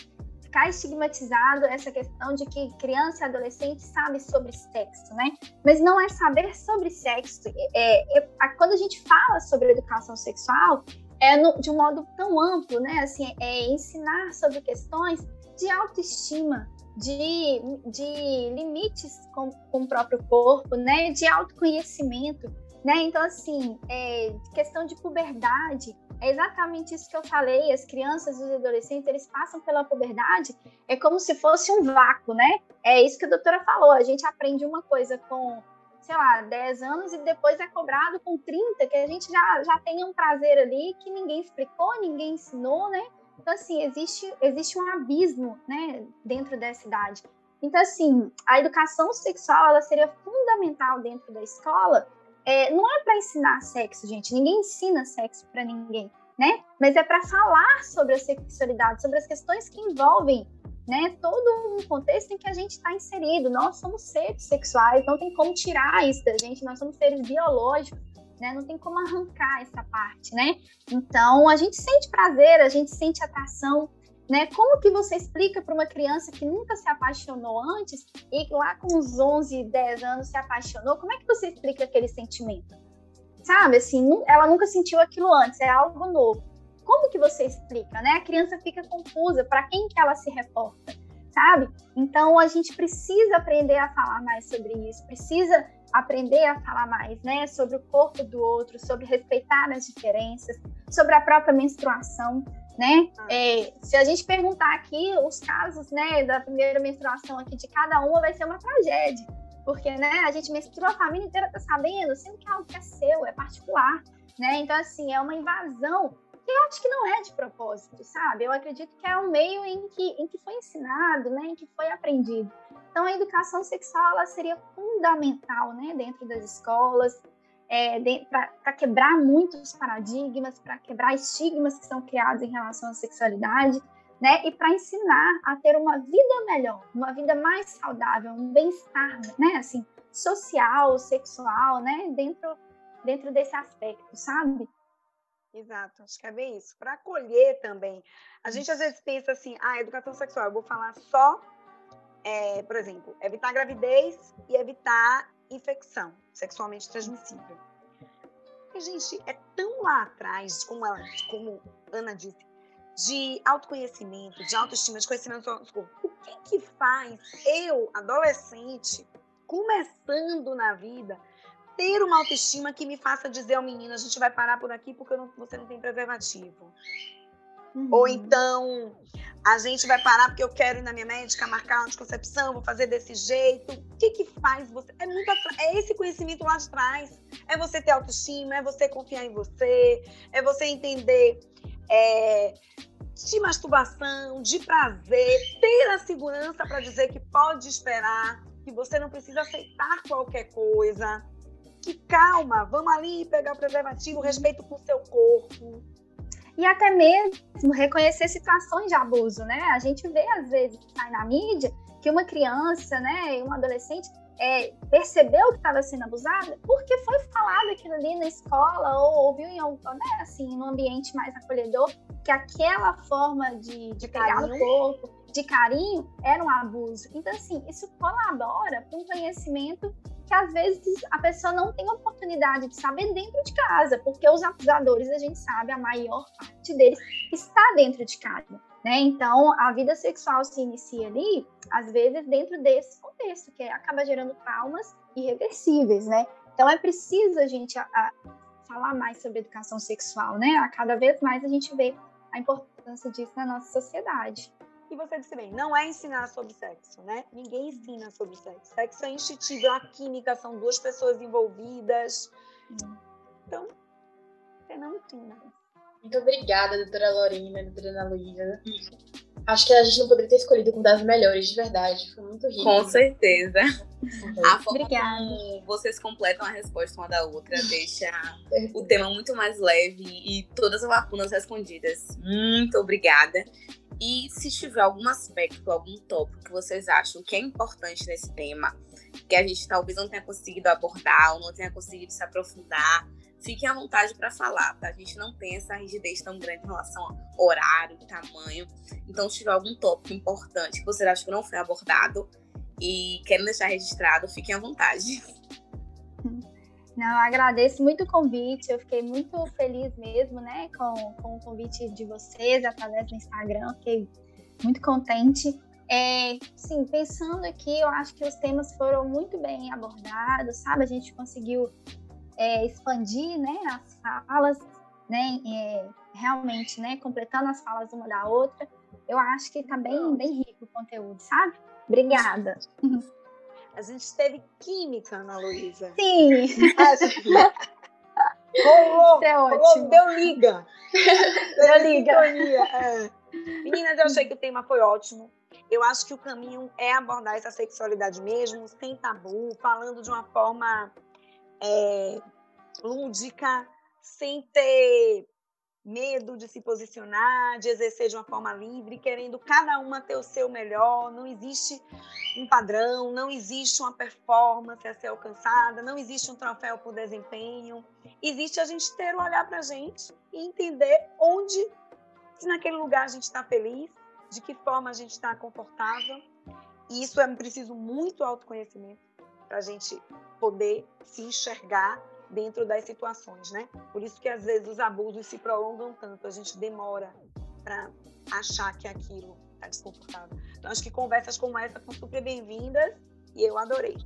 ficar estigmatizado essa questão de que criança e adolescente sabe sobre sexo, né? Mas não é saber sobre sexo. É, é, quando a gente fala sobre educação sexual, é no, de um modo tão amplo, né? Assim, é ensinar sobre questões de autoestima, de, de limites com, com o próprio corpo, né? De autoconhecimento, né? Então, assim, é, questão de puberdade, é exatamente isso que eu falei. As crianças e os adolescentes, eles passam pela puberdade, é como se fosse um vácuo, né? É isso que a doutora falou. A gente aprende uma coisa com, sei lá, 10 anos e depois é cobrado com 30, que a gente já, já tem um prazer ali que ninguém explicou, ninguém ensinou, né? Então, assim, existe, existe um abismo, né, dentro dessa idade. Então, assim, a educação sexual, ela seria fundamental dentro da escola. É, não é para ensinar sexo, gente. Ninguém ensina sexo para ninguém, né? Mas é para falar sobre a sexualidade, sobre as questões que envolvem, né, todo um contexto em que a gente está inserido. Nós somos seres sexuais, não tem como tirar isso da gente. Nós somos seres biológicos né? Não tem como arrancar essa parte, né? Então, a gente sente prazer, a gente sente atração, né? Como que você explica para uma criança que nunca se apaixonou antes e lá com uns 11, 10 anos se apaixonou? Como é que você explica aquele sentimento? Sabe, assim, ela nunca sentiu aquilo antes, é algo novo. Como que você explica, né? A criança fica confusa, para quem que ela se reporta, sabe? Então a gente precisa aprender a falar mais sobre isso, precisa aprender a falar mais, né, sobre o corpo do outro, sobre respeitar as diferenças, sobre a própria menstruação, né? É, se a gente perguntar aqui os casos, né, da primeira menstruação aqui de cada uma, vai ser uma tragédia, porque, né, a gente menstrua, a família inteira tá sabendo, sendo que é algo que é seu, é particular, né? Então, assim, é uma invasão que eu acho que não é de propósito, sabe? Eu acredito que é um meio em que, em que foi ensinado, né, em que foi aprendido. Então, a educação sexual ela seria fundamental né, dentro das escolas, é, para quebrar muitos paradigmas, para quebrar estigmas que são criados em relação à sexualidade, né, e para ensinar a ter uma vida melhor, uma vida mais saudável, um bem-estar, né, assim, social, sexual, né, dentro, dentro desse aspecto, sabe? Exato, acho que é bem isso. Para acolher também. A gente às vezes pensa assim, ah, educação sexual, eu vou falar só é, por exemplo, evitar gravidez e evitar infecção sexualmente transmissível. E, gente, é tão lá atrás, como, ela, como Ana disse, de autoconhecimento, de autoestima, de conhecimento do nosso corpo. O que, que faz eu, adolescente, começando na vida, ter uma autoestima que me faça dizer ao menino, a gente vai parar por aqui porque não, você não tem preservativo. Uhum. Ou então, a gente vai parar porque eu quero ir na minha médica marcar anticoncepção, vou fazer desse jeito. O que que faz você? É muito é esse conhecimento lá de trás. É você ter autoestima, é você confiar em você, é você entender é, de masturbação, de prazer, ter a segurança para dizer que pode esperar, que você não precisa aceitar qualquer coisa. Que calma, vamos ali pegar o preservativo, respeito com o seu corpo e até mesmo reconhecer situações de abuso, né? A gente vê às vezes que sai na mídia que uma criança, né, um adolescente é, percebeu que estava sendo abusada porque foi falado aquilo ali na escola ou ouviu em algum, né, assim, num ambiente mais acolhedor que aquela forma de, de pegar no corpo, de carinho, era um abuso. Então, assim, isso colabora para um conhecimento que às vezes a pessoa não tem oportunidade de saber dentro de casa, porque os abusadores, a gente sabe, a maior parte deles está dentro de casa. Né? Então, a vida sexual se inicia ali, às vezes, dentro desse contexto, que acaba gerando traumas irreversíveis, né? Então, é preciso a gente a, a falar mais sobre educação sexual, né? A cada vez mais a gente vê a importância disso na nossa sociedade. E você disse bem, não é ensinar sobre sexo, né? Ninguém ensina sobre sexo. Sexo é instintivo, a química, são duas pessoas envolvidas. Então, você não ensina. Muito obrigada, doutora Lorena, doutora Ana Luísa. Acho que a gente não poderia ter escolhido com das melhores, de verdade. Foi muito rico. Com certeza. A forma Obrigada. como vocês completam a resposta uma da outra deixa o tema muito mais leve e todas as lacunas respondidas. Muito obrigada. E se tiver algum aspecto, algum tópico que vocês acham que é importante nesse tema, que a gente talvez não tenha conseguido abordar ou não tenha conseguido se aprofundar, fiquem à vontade para falar, tá? A gente não tem essa rigidez tão grande em relação ao horário, tamanho. Então, se tiver algum tópico importante que vocês acham que não foi abordado e querem deixar registrado, fiquem à vontade. Não, eu agradeço muito o convite, eu fiquei muito feliz mesmo, né, com, com o convite de vocês através do Instagram, fiquei muito contente. É, sim, pensando aqui, eu acho que os temas foram muito bem abordados, sabe? A gente conseguiu é, expandir, né, as falas, né, é, realmente, né, completando as falas uma da outra. Eu acho que tá bem, bem rico o conteúdo, sabe? Obrigada. A gente teve química, Ana Luísa. Sim, Rolou, isso é rolou, ótimo. deu liga. Deu liga. sintonia, é. Meninas, eu achei que o tema foi ótimo. Eu acho que o caminho é abordar essa sexualidade mesmo, sem tabu, falando de uma forma é, lúdica, sem ter medo de se posicionar, de exercer de uma forma livre, querendo cada uma ter o seu melhor. Não existe um padrão, não existe uma performance a ser alcançada, não existe um troféu por desempenho. Existe a gente ter um olhar para a gente e entender onde, se naquele lugar a gente está feliz, de que forma a gente está confortável. E isso é preciso muito autoconhecimento para a gente poder se enxergar dentro das situações, né? Por isso que às vezes os abusos se prolongam tanto, a gente demora para achar que aquilo está desconfortável. Então acho que conversas como essa são super bem-vindas e eu adorei.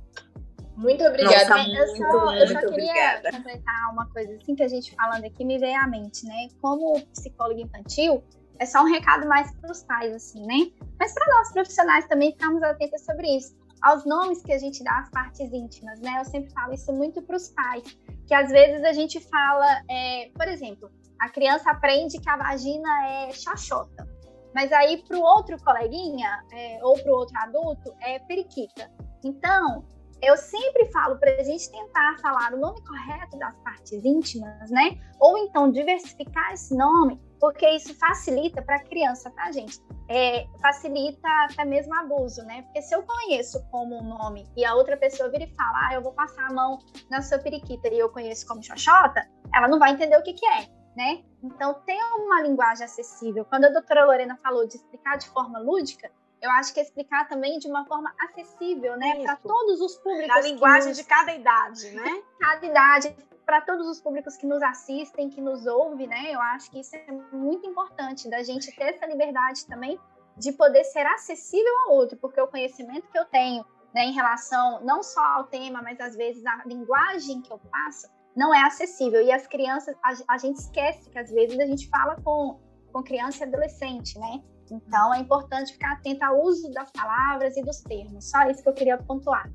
Muito obrigada. Nossa, eu muito, só, eu só muito queria obrigada. completar uma coisa assim que a gente falando aqui me veio à mente, né? Como psicólogo infantil, é só um recado mais para os pais, assim, né? Mas para nós profissionais também ficarmos atentos sobre isso. Aos nomes que a gente dá às partes íntimas, né? Eu sempre falo isso muito para os pais, que às vezes a gente fala, é, por exemplo, a criança aprende que a vagina é xoxota, mas aí para o outro coleguinha é, ou para o outro adulto é periquita. Então, eu sempre falo para a gente tentar falar o nome correto das partes íntimas, né? Ou então diversificar esse nome, porque isso facilita para a criança, tá, gente? É, facilita até mesmo abuso, né? Porque se eu conheço como um nome e a outra pessoa vira e fala, ah, eu vou passar a mão na sua periquita e eu conheço como xoxota, ela não vai entender o que, que é, né? Então, ter uma linguagem acessível. Quando a doutora Lorena falou de explicar de forma lúdica, eu acho que é explicar também de uma forma acessível, né? Para todos os públicos. Na linguagem nos- de cada idade, né? cada idade, para todos os públicos que nos assistem, que nos ouvem, né? Eu acho que isso é muito importante, da gente ter essa liberdade também de poder ser acessível ao outro, porque o conhecimento que eu tenho né, em relação não só ao tema, mas às vezes a linguagem que eu passo não é acessível. E as crianças, a, a gente esquece que às vezes a gente fala com, com criança e adolescente, né? Então é importante ficar atento ao uso das palavras e dos termos. Só isso que eu queria pontuar.